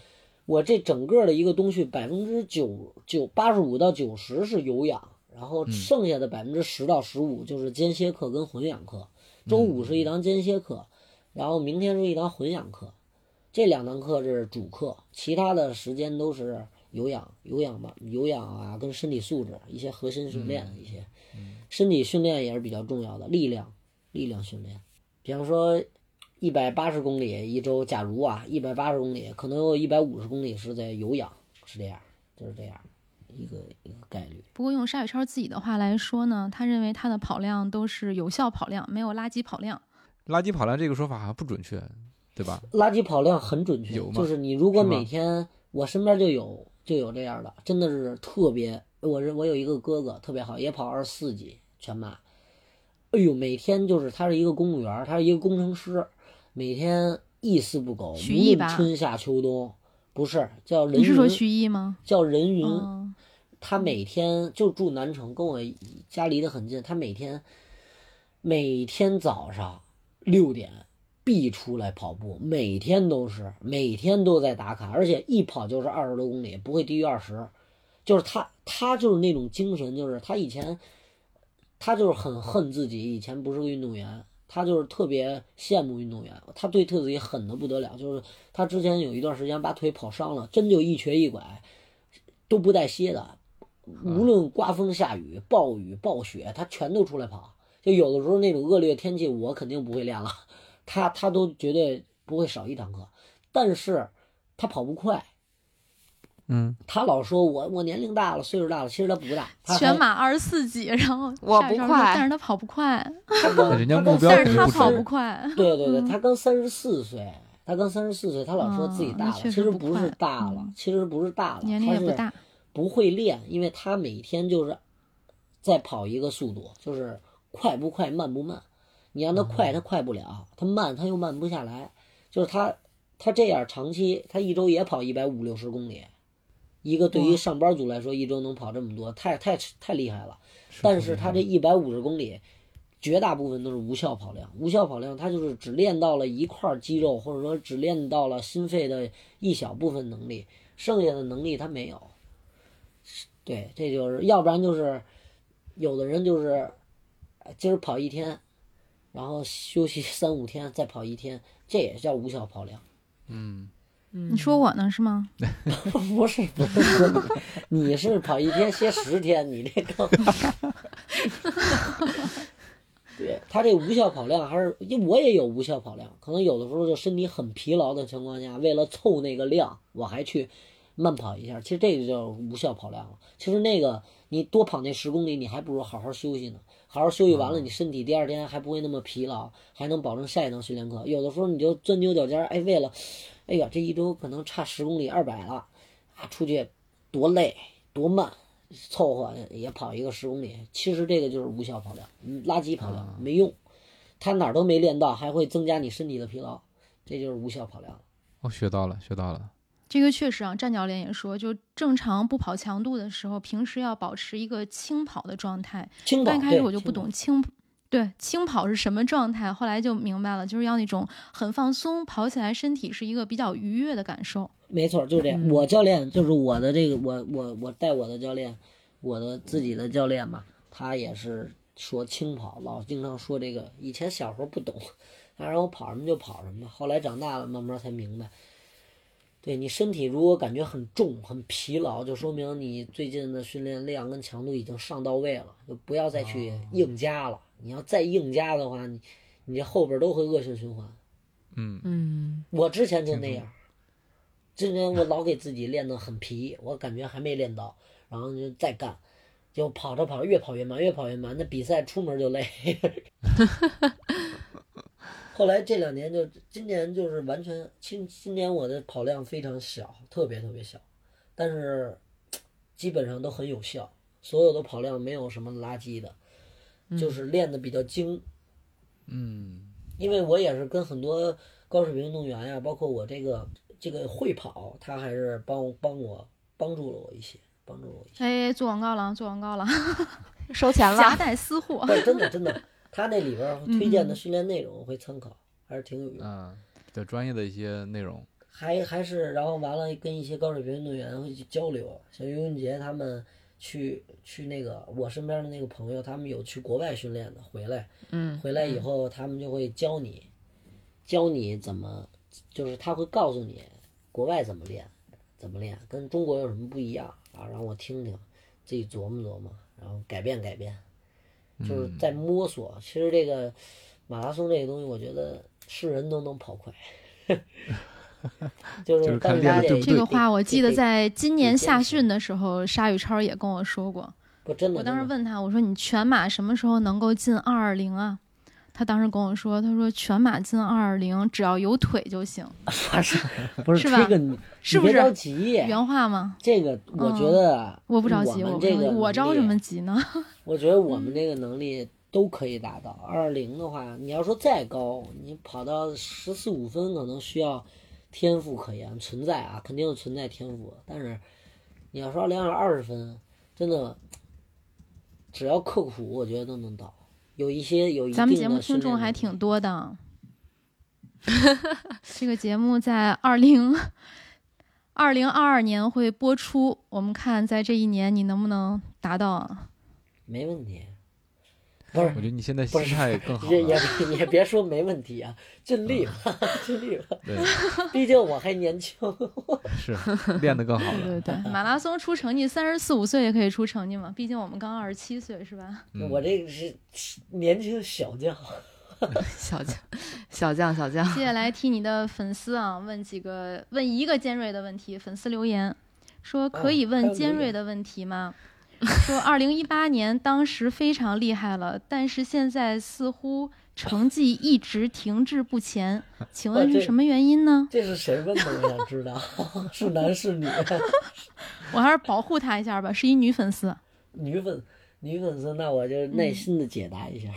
我这整个的一个东西百分之九九八十五到九十是有氧，然后剩下的百分之十到十五就是间歇课跟混氧课，周五是一堂间歇课，然后明天是一堂混氧课，这两堂课是主课，其他的时间都是有氧、有氧吧，有氧啊，跟身体素质一些核心训练一些。身体训练也是比较重要的，力量，力量训练。比方说，一百八十公里一周，假如啊，一百八十公里，可能有一百五十公里是在有氧，是这样，就是这样一个一个概率。不过用沙宇超自己的话来说呢，他认为他的跑量都是有效跑量，没有垃圾跑量。垃圾跑量这个说法好像不准确，对吧？垃圾跑量很准确就是你如果每天，我身边就有就有这样的，真的是特别。我是我有一个哥哥特别好，也跑二十四级全马。哎呦，每天就是他是一个公务员，他是一个工程师，每天一丝不苟，无论徐艺吧春夏秋冬，不是叫人你是说云徐艺吗？叫人云，哦，他每天就住南城，跟我家离得很近。他每天每天早上六点必出来跑步，每天都是，每天都在打卡，而且一跑就是二十多公里，不会低于二十。就是他，他就是那种精神，就是他以前，他就是很恨自己以前不是个运动员，他就是特别羡慕运动员，他对自己狠的不得了，就是他之前有一段时间把腿跑伤了，真就一瘸一拐，都不带歇的，无论刮风下雨、暴雨暴雪，他全都出来跑。就有的时候那种恶劣天气，我肯定不会练了，他他都绝对不会少一堂课，但是他跑不快。嗯，他老说我我年龄大了，岁数大了，其实他不大。他全马二十四级，然后我不快但是他跑不快，他跟人家目标但是他跑不快。对对对，嗯他刚三十四岁，他刚三十四岁，他老说自己大了，嗯其实实不是大了，嗯其实不是大了，年龄他是也不大，不会练，因为他每天就是在跑一个速度，就是快不快，慢不慢。你让他快，他快不了；他慢，他又慢不下来。就是他，他这样长期，他一周也跑一百五六十公里。一个对于上班族来说，一周能跑这么多，太太太厉害了。但是他这一百五十公里，绝大部分都是无效跑量。无效跑量，他就是只练到了一块肌肉，或者说只练到了心肺的一小部分能力，剩下的能力他没有。对，这就是要不然就是，有的人就是，呃今儿跑一天，然后休息三五天，再跑一天，这也叫无效跑量。嗯，你说我呢是吗？不是不是说你，你是跑一天歇十天，你这个。对他这无效跑量还是，因为我也有无效跑量，可能有的时候就身体很疲劳的情况下，为了凑那个量，我还去慢跑一下。其实这个叫无效跑量了。其实那个你多跑那十公里，你还不如好好休息呢。好好休息完了，你身体第二天还不会那么疲劳，还能保证下一堂训练课。有的时候你就钻牛角尖儿，哎，为了，哎呀，这一周可能差十公里、二百了，啊，出去多累多慢，凑合也跑一个十公里。其实这个就是无效跑量，嗯垃圾跑量，没用。他哪儿都没练到，还会增加你身体的疲劳，这就是无效跑量。我学到了，学到了。这个确实啊，战教练也说，就正常不跑强度的时候，平时要保持一个轻跑的状态。轻跑，刚开始我就不懂轻，对轻跑是什么状态，后来就明白了，就是要那种很放松，跑起来身体是一个比较愉悦的感受。没错，就是这样。嗯我教练就是我的这个，我我我带我的教练，我的自己的教练嘛，他也是说轻跑，老经常说这个。以前小时候不懂，他让我跑什么就跑什么，后来长大了，慢慢才明白。对你身体如果感觉很重、很疲劳，就说明你最近的训练量跟强度已经上到位了，就不要再去硬加了。你要再硬加的话，你你这后边都会恶性循环。嗯，嗯，我之前就那样，之前我老给自己练得很皮，我感觉还没练到，然后就再干，就跑着跑着越跑越慢，越跑越慢，那比赛出门就累。后来这两年就今年就是完全今今年我的跑量非常小，特别特别小，但是基本上都很有效，所有的跑量没有什么垃圾的，就是练的比较精。嗯，因为我也是跟很多高水平运动员呀，包括我这个这个会跑，他还是帮帮我帮助了我一些，帮助了我一些。哎，做广告了，做广告了，收钱了夹，带私货。但真的真的，他那里边儿推荐的训练内容我会参考，还是挺有用。啊，比较专业的一些内容。还还是然后完了跟一些高水平运动员会去交流，像于文杰他们去去那个我身边的那个朋友，他们有去国外训练的，回来嗯，回来以后，他们就会教你，教你怎么，就是他会告诉你国外怎么练，怎么练，跟中国有什么不一样啊？让我听听，自己琢磨琢磨，然后改变改变，就是嗯在摸索。其实这个马拉松这个东西，我觉得是人都能跑快，就 就是是看但是他得练得对不这个话我记得得在今年夏训的时候，沙宇超也跟我说过。我真的，我当时问他，我说你全马什么时候能够进二二零啊？他当时跟我说，他说全马进二二零，只要有腿就行，不是不是是吧这个你是不是着是？急，原话吗？这个我觉得啊我不着急，我我着什么急呢？我觉得我们这个能力都可以达到。二二零的话，你要说再高，你跑到十四五分，可能需要天赋可言，存在啊，肯定存在天赋。但是你要说两百二十分，真的只要刻苦，我觉得都能到。有一些有一咱们节目听众还挺多的。这个节目在二零二零二二年会播出，我们看在这一年你能不能达到？没问题。不是我觉得你现在心态更好也也。也也别说没问题啊，尽力吧，尽力吧，对，毕竟我还年轻。是练得更好了。对对对，马拉松出成绩，三十四五岁也可以出成绩嘛，毕竟我们刚二十七岁是吧？嗯我这个是年轻小将，小将，小将，小将。接下来替你的粉丝啊问几个问一个尖锐的问题，粉丝留言说可以问尖锐的问题吗？说二零一八年当时非常厉害了，但是现在似乎成绩一直停滞不前，请问是什么原因呢？这是谁问的？我想知道，是男是女？我还是保护他一下吧，是一女粉丝。女粉女粉丝，那我就耐心的解答一下。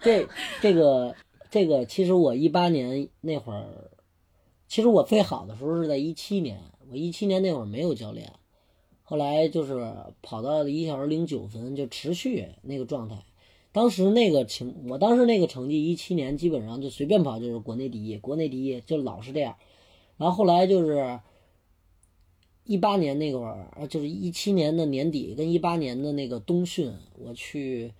这这个这个，其实我一八年那会儿，其实我最好的时候是在一七年。我一七年那会儿没有教练，后来就是跑到了一小时零九分，就持续那个状态。当时那个情，我当时那个成绩，一七年基本上就随便跑就是国内第一，国内第一就老是这样。然后后来就是一八年那会儿，就是一七年的年底跟一八年的那个冬训，我去，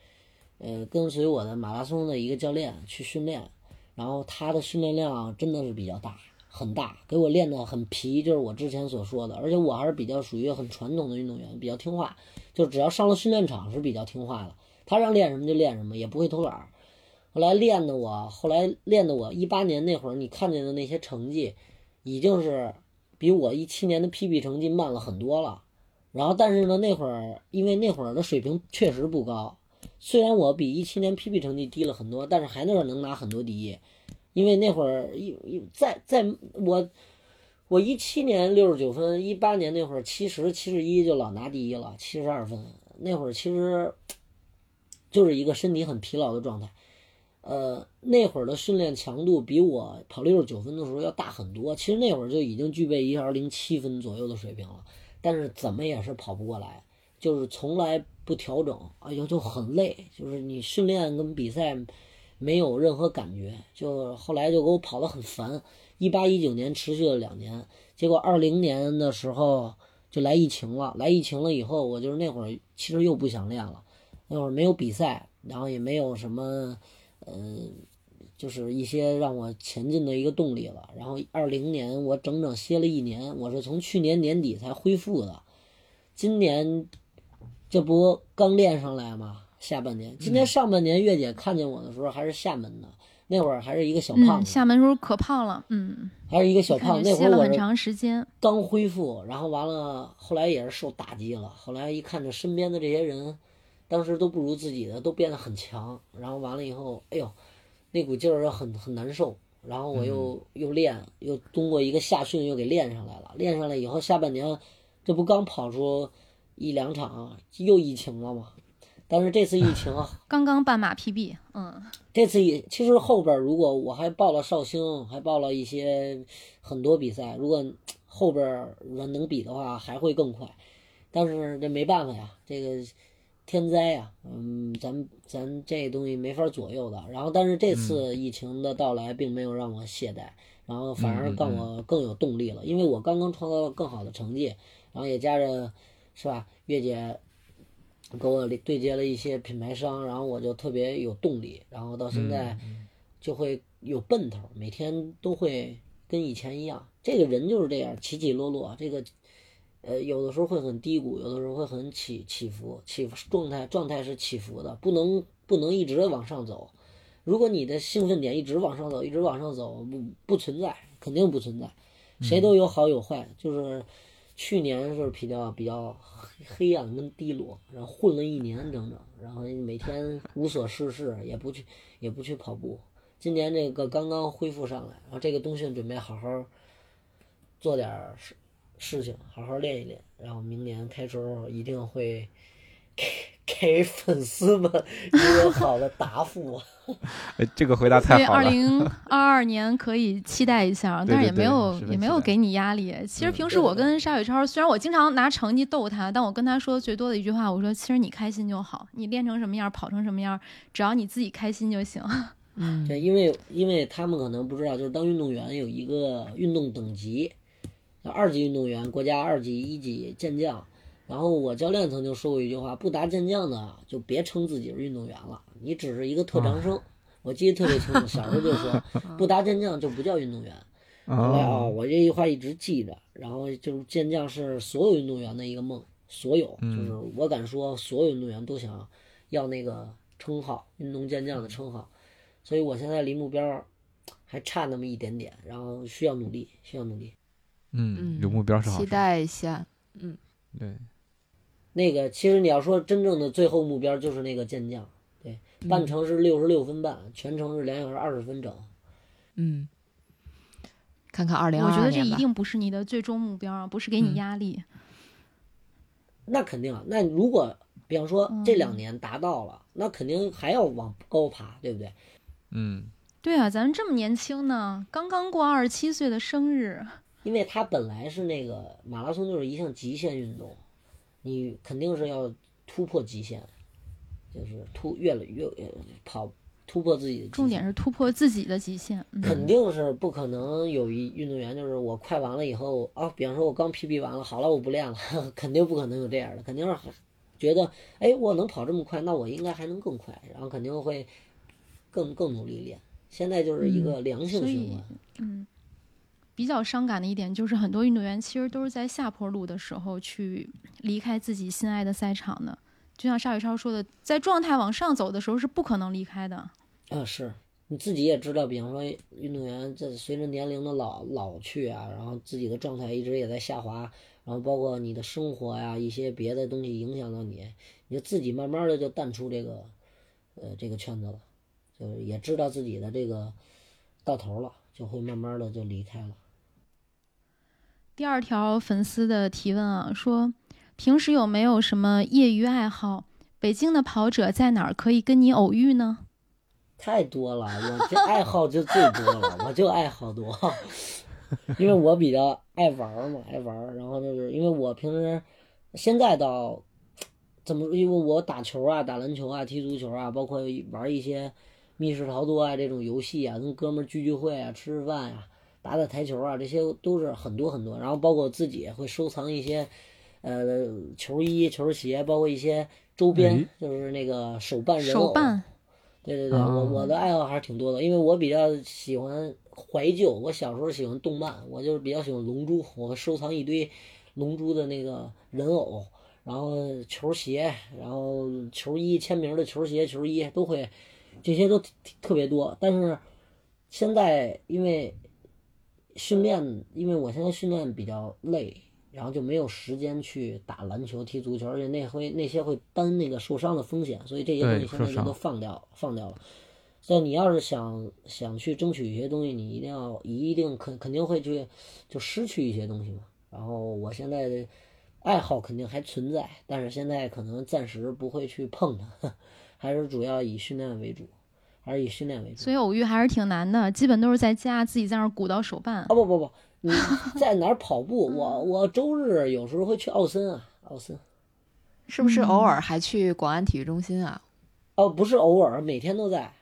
呃，跟随我的马拉松的一个教练去训练，然后他的训练量真的是比较大，很大，给我练得很皮，就是我之前所说的，而且我还是比较属于很传统的运动员，比较听话，就只要上了训练场是比较听话的，他让练什么就练什么，也不会偷懒。后来练的我，后来练的我一八年那会儿你看见的那些成绩，已经是比我一七年的 PB 成绩慢了很多了。然后，但是呢，那会儿因为那会儿的水平确实不高，虽然我比一七年 PB 成绩低了很多，但是还那是能拿很多第一。因为那会儿一一在在我我一七年六十九分，一八年那会儿七十七十一就老拿第一了，七十二分。那会儿其实就是一个身体很疲劳的状态。呃，那会儿的训练强度比我跑六十九分的时候要大很多。其实那会儿就已经具备一二零七分左右的水平了，但是怎么也是跑不过来，就是从来不调整，哎呦就很累，就是你训练跟比赛没有任何感觉，就后来就给我跑得很烦。一八一九年持续了两年，结果二零年的时候就来疫情了，来疫情了以后，我就是那会儿其实又不想练了，那会儿没有比赛，然后也没有什么。嗯，就是一些让我前进的一个动力了。然后二零年我整整歇了一年，我是从去年年底才恢复的。今年这不刚练上来吗？下半年，今年上半年月姐看见我的时候还是厦门的，那会儿还是一个小胖嗯，子，厦门时候可胖了，嗯，还是一个小胖。子那会儿我很长时间。刚恢复，然后完了，后来也是受打击了。后来一看着身边的这些人，当时都不如自己的，都变得很强。然后完了以后，哎呦，那股劲儿很很难受。然后我又、又练，又通过一个夏训又给练上来了。练上来以后，下半年这不刚跑出一两场，又疫情了吗？但是这次疫情啊，刚刚半马 PB，嗯，这次也其实后边儿如果我还报了绍兴，还报了一些很多比赛，如果后边儿人能比的话，还会更快。但是这没办法呀，这个天灾呀，嗯，咱咱这东西没法左右的。然后，但是这次疫情的到来并没有让我懈怠，然后反而让我更有动力了，因为我刚刚创造了更好的成绩，然后也加着是吧，月姐给我对接了一些品牌商，然后我就特别有动力，然后到现在就会有奔头，每天都会跟以前一样。这个人就是这样，起起落落，这个呃有的时候会很低谷，有的时候会很起起伏，起伏状态状态是起伏的，不能不能一直往上走。如果你的兴奋点一直往上走，一直往上走，不不存在，肯定不存在。谁都有好有坏，就是去年是比较比较黑暗跟低落，然后混了一年整整，然后每天无所事事，也不去也不去跑步。今年这个刚刚恢复上来，然后这个冬训准备好好做点事事情，好好练一练，然后明年开春一定会给给粉丝们一个好的答复。哎，这个回答太好了。二零二二年可以期待一下，但是也没有也没有给你压力。其实嗯平时我跟沙雨超，虽然我经常拿成绩逗他，但我跟他说最多的一句话，我说其实你开心就好，你练成什么样，跑成什么样，只要你自己开心就行。嗯，对，因为因为他们可能不知道，就是当运动员有一个运动等级，叫二级运动员、国家二级、一级健将，然后我教练曾经说过一句话：不达健将的就别称自己是运动员了，你只是一个特长生。我记得特别清楚，小时候就说 不达健将就不叫运动员。后来啊，哦，我这句话一直记着。然后就是健将是所有运动员的一个梦，所有就是我敢说，所有运动员都想要那个称号，运动健将的称号。所以我现在离目标还差那么一点点，然后需要努力，需要努力。嗯，有目标是好期。待一下。嗯对，那个其实你要说真正的最后目标就是那个健将，对，半程是六十六分半，全程是两小时二十分整。嗯，看看二零二我觉得这。一定不是你的最终目标啊，不是给你嗯压力。那肯定啊，那如果比方说这两年达到了，那肯定还要往高爬，对不对？嗯，对啊，咱这么年轻呢，刚刚过二十七岁的生日，因为它本来是那个马拉松就是一项极限运动，你肯定是要突破极限，就是突越来越呃跑突破自己的。重点是突破自己的极限。嗯，肯定是不可能有一运动员就是我快完了以后啊，比方说我刚 PB 完了，好了我不练了，肯定不可能有这样的，肯定是觉得哎我能跑这么快，那我应该还能更快，然后肯定会更更努力练。现在就是一个良性循环，嗯，比较伤感的一点就是，很多运动员其实都是在下坡路的时候去离开自己心爱的赛场的。就像沙宇超说的，在状态往上走的时候是不可能离开的。啊，是你自己也知道，比方说运动员这随着年龄的老老去啊，然后自己的状态一直也在下滑，然后包括你的生活呀、一些别的东西影响到你，你就自己慢慢的就淡出这个呃这个圈子了，就是也知道自己的这个到头了，就会慢慢的就离开了。第二条粉丝的提问啊，说平时有没有什么业余爱好？北京的跑者在哪儿可以跟你偶遇呢？太多了，我这爱好就最多了，我就爱好多，因为我比较爱玩儿嘛，爱玩儿。然后就是因为我平时现在倒怎么，因为我打球啊、打篮球啊、踢足球啊，包括玩一些密室逃脱啊这种游戏啊，跟哥们儿聚聚会啊、吃吃饭呀、打打台球啊，这些都是很多很多。然后包括我自己也会收藏一些呃球衣、球鞋，包括一些周边，哎就是那个手办人偶。手办，对对对，哦我我的爱好还是挺多的，因为我比较喜欢怀旧。我小时候喜欢动漫，我就是比较喜欢龙珠，我收藏一堆龙珠的那个人偶，然后球鞋，然后球衣签名的球鞋、球衣都会，这些都特别多。但是现在因为训练，因为我现在训练比较累，然后就没有时间去打篮球、踢足球，而且那会那些会担那个受伤的风险，所以这些东西现在就都放掉放掉了。所以你要是想想去争取一些东西，你一定要一定肯肯定会去就失去一些东西嘛。然后我现在的爱好肯定还存在，但是现在可能暂时不会去碰它，还是主要以训练为主，还是以训练为主。所以偶遇还是挺难的，基本都是在家自己在那儿鼓捣手办啊。不不不，你在哪儿跑步？我我周日有时候会去奥森啊，奥森。是不是嗯偶尔还去广安体育中心啊？哦，不是偶尔，每天都在，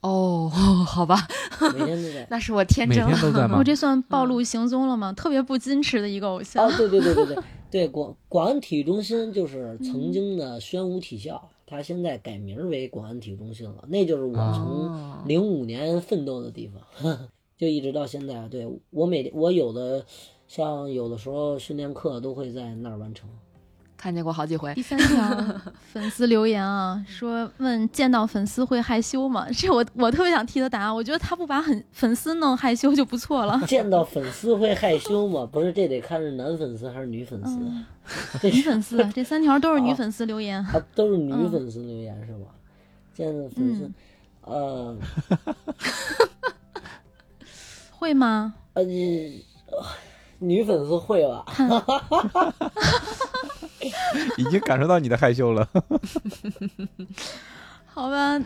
哦，好吧，每天都在。那是我天真了。天都在吗我？这算暴露行踪了吗？特别不矜持的一个偶像。哦，对对对对对对，广广安体育中心就是曾经的宣武体校，它现在改名为广安体育中心了，那就是我从哦，零五年奋斗的地方，就一直到现在。对我每我有的像有的时候训练课都会在那儿完成。看见过好几回第。三条粉丝留言啊，说问见到粉丝会害羞吗？这我我特别想替他答，我觉得他不把很粉丝弄害羞就不错了。见到粉丝会害羞吗？不是，这得看是男粉丝还是女粉丝。嗯女粉丝，这三条都是女粉丝留言。啊，都是女嗯粉丝留言是吗？见到粉丝，嗯呃 会吗？呃，你呃女粉丝会吧？已经感受到你的害羞了。好吧，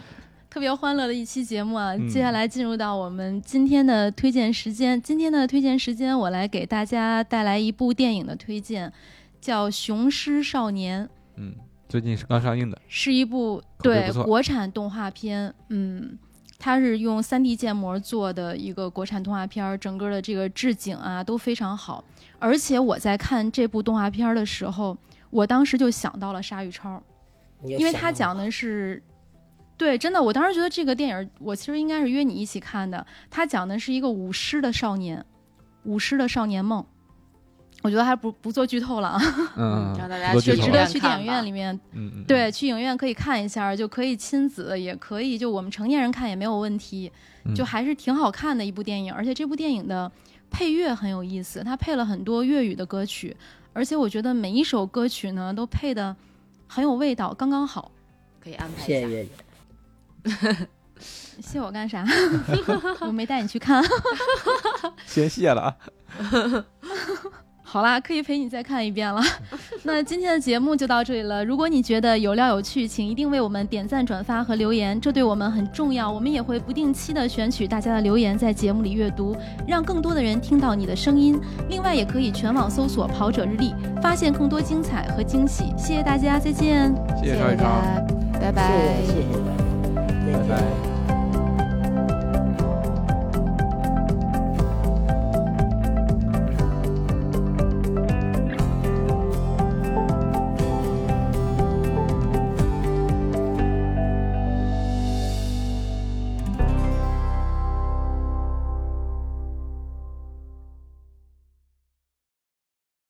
特别欢乐的一期节目啊！嗯接下来进入到我们今天的推荐时间。今天的推荐时间，我来给大家带来一部电影的推荐，叫《雄狮少年》。嗯，最近是刚上映的。是一部对国产动画片，嗯，它是用 3D 建模做的一个国产动画片儿，整个的这个置景啊都非常好。而且我在看这部动画片儿的时候，我当时就想到了鲨鱼超，因因为他讲的是，对，真的，我当时觉得这个电影，我其实应该是约你一起看的。他讲的是一个舞狮的少年，舞狮的少年梦。我觉得还不不做剧透了啊，嗯，让大家多剧透了就值得去电影院里面，嗯嗯，对，去影院可以看一下，就可以亲子，也可以就我们成年人看也没有问题，嗯就还是挺好看的一部电影。而且这部电影的配乐很有意思，它配了很多粤语的歌曲，而且我觉得每一首歌曲呢都配的很有味道，刚刚好。可以安排谢谢一下。月姐。谢我干啥？我没带你去看。先谢了啊。好啦，可以陪你再看一遍了。那今天的节目就到这里了。如果你觉得有料有趣，请一定为我们点赞、转发和留言，这对我们很重要。我们也会不定期的选取大家的留言，在节目里阅读，让更多的人听到你的声音。另外，也可以全网搜索“跑者日历”，发现更多精彩和惊喜。谢谢大家，再见。谢谢邵一超，大家，拜拜。拜拜。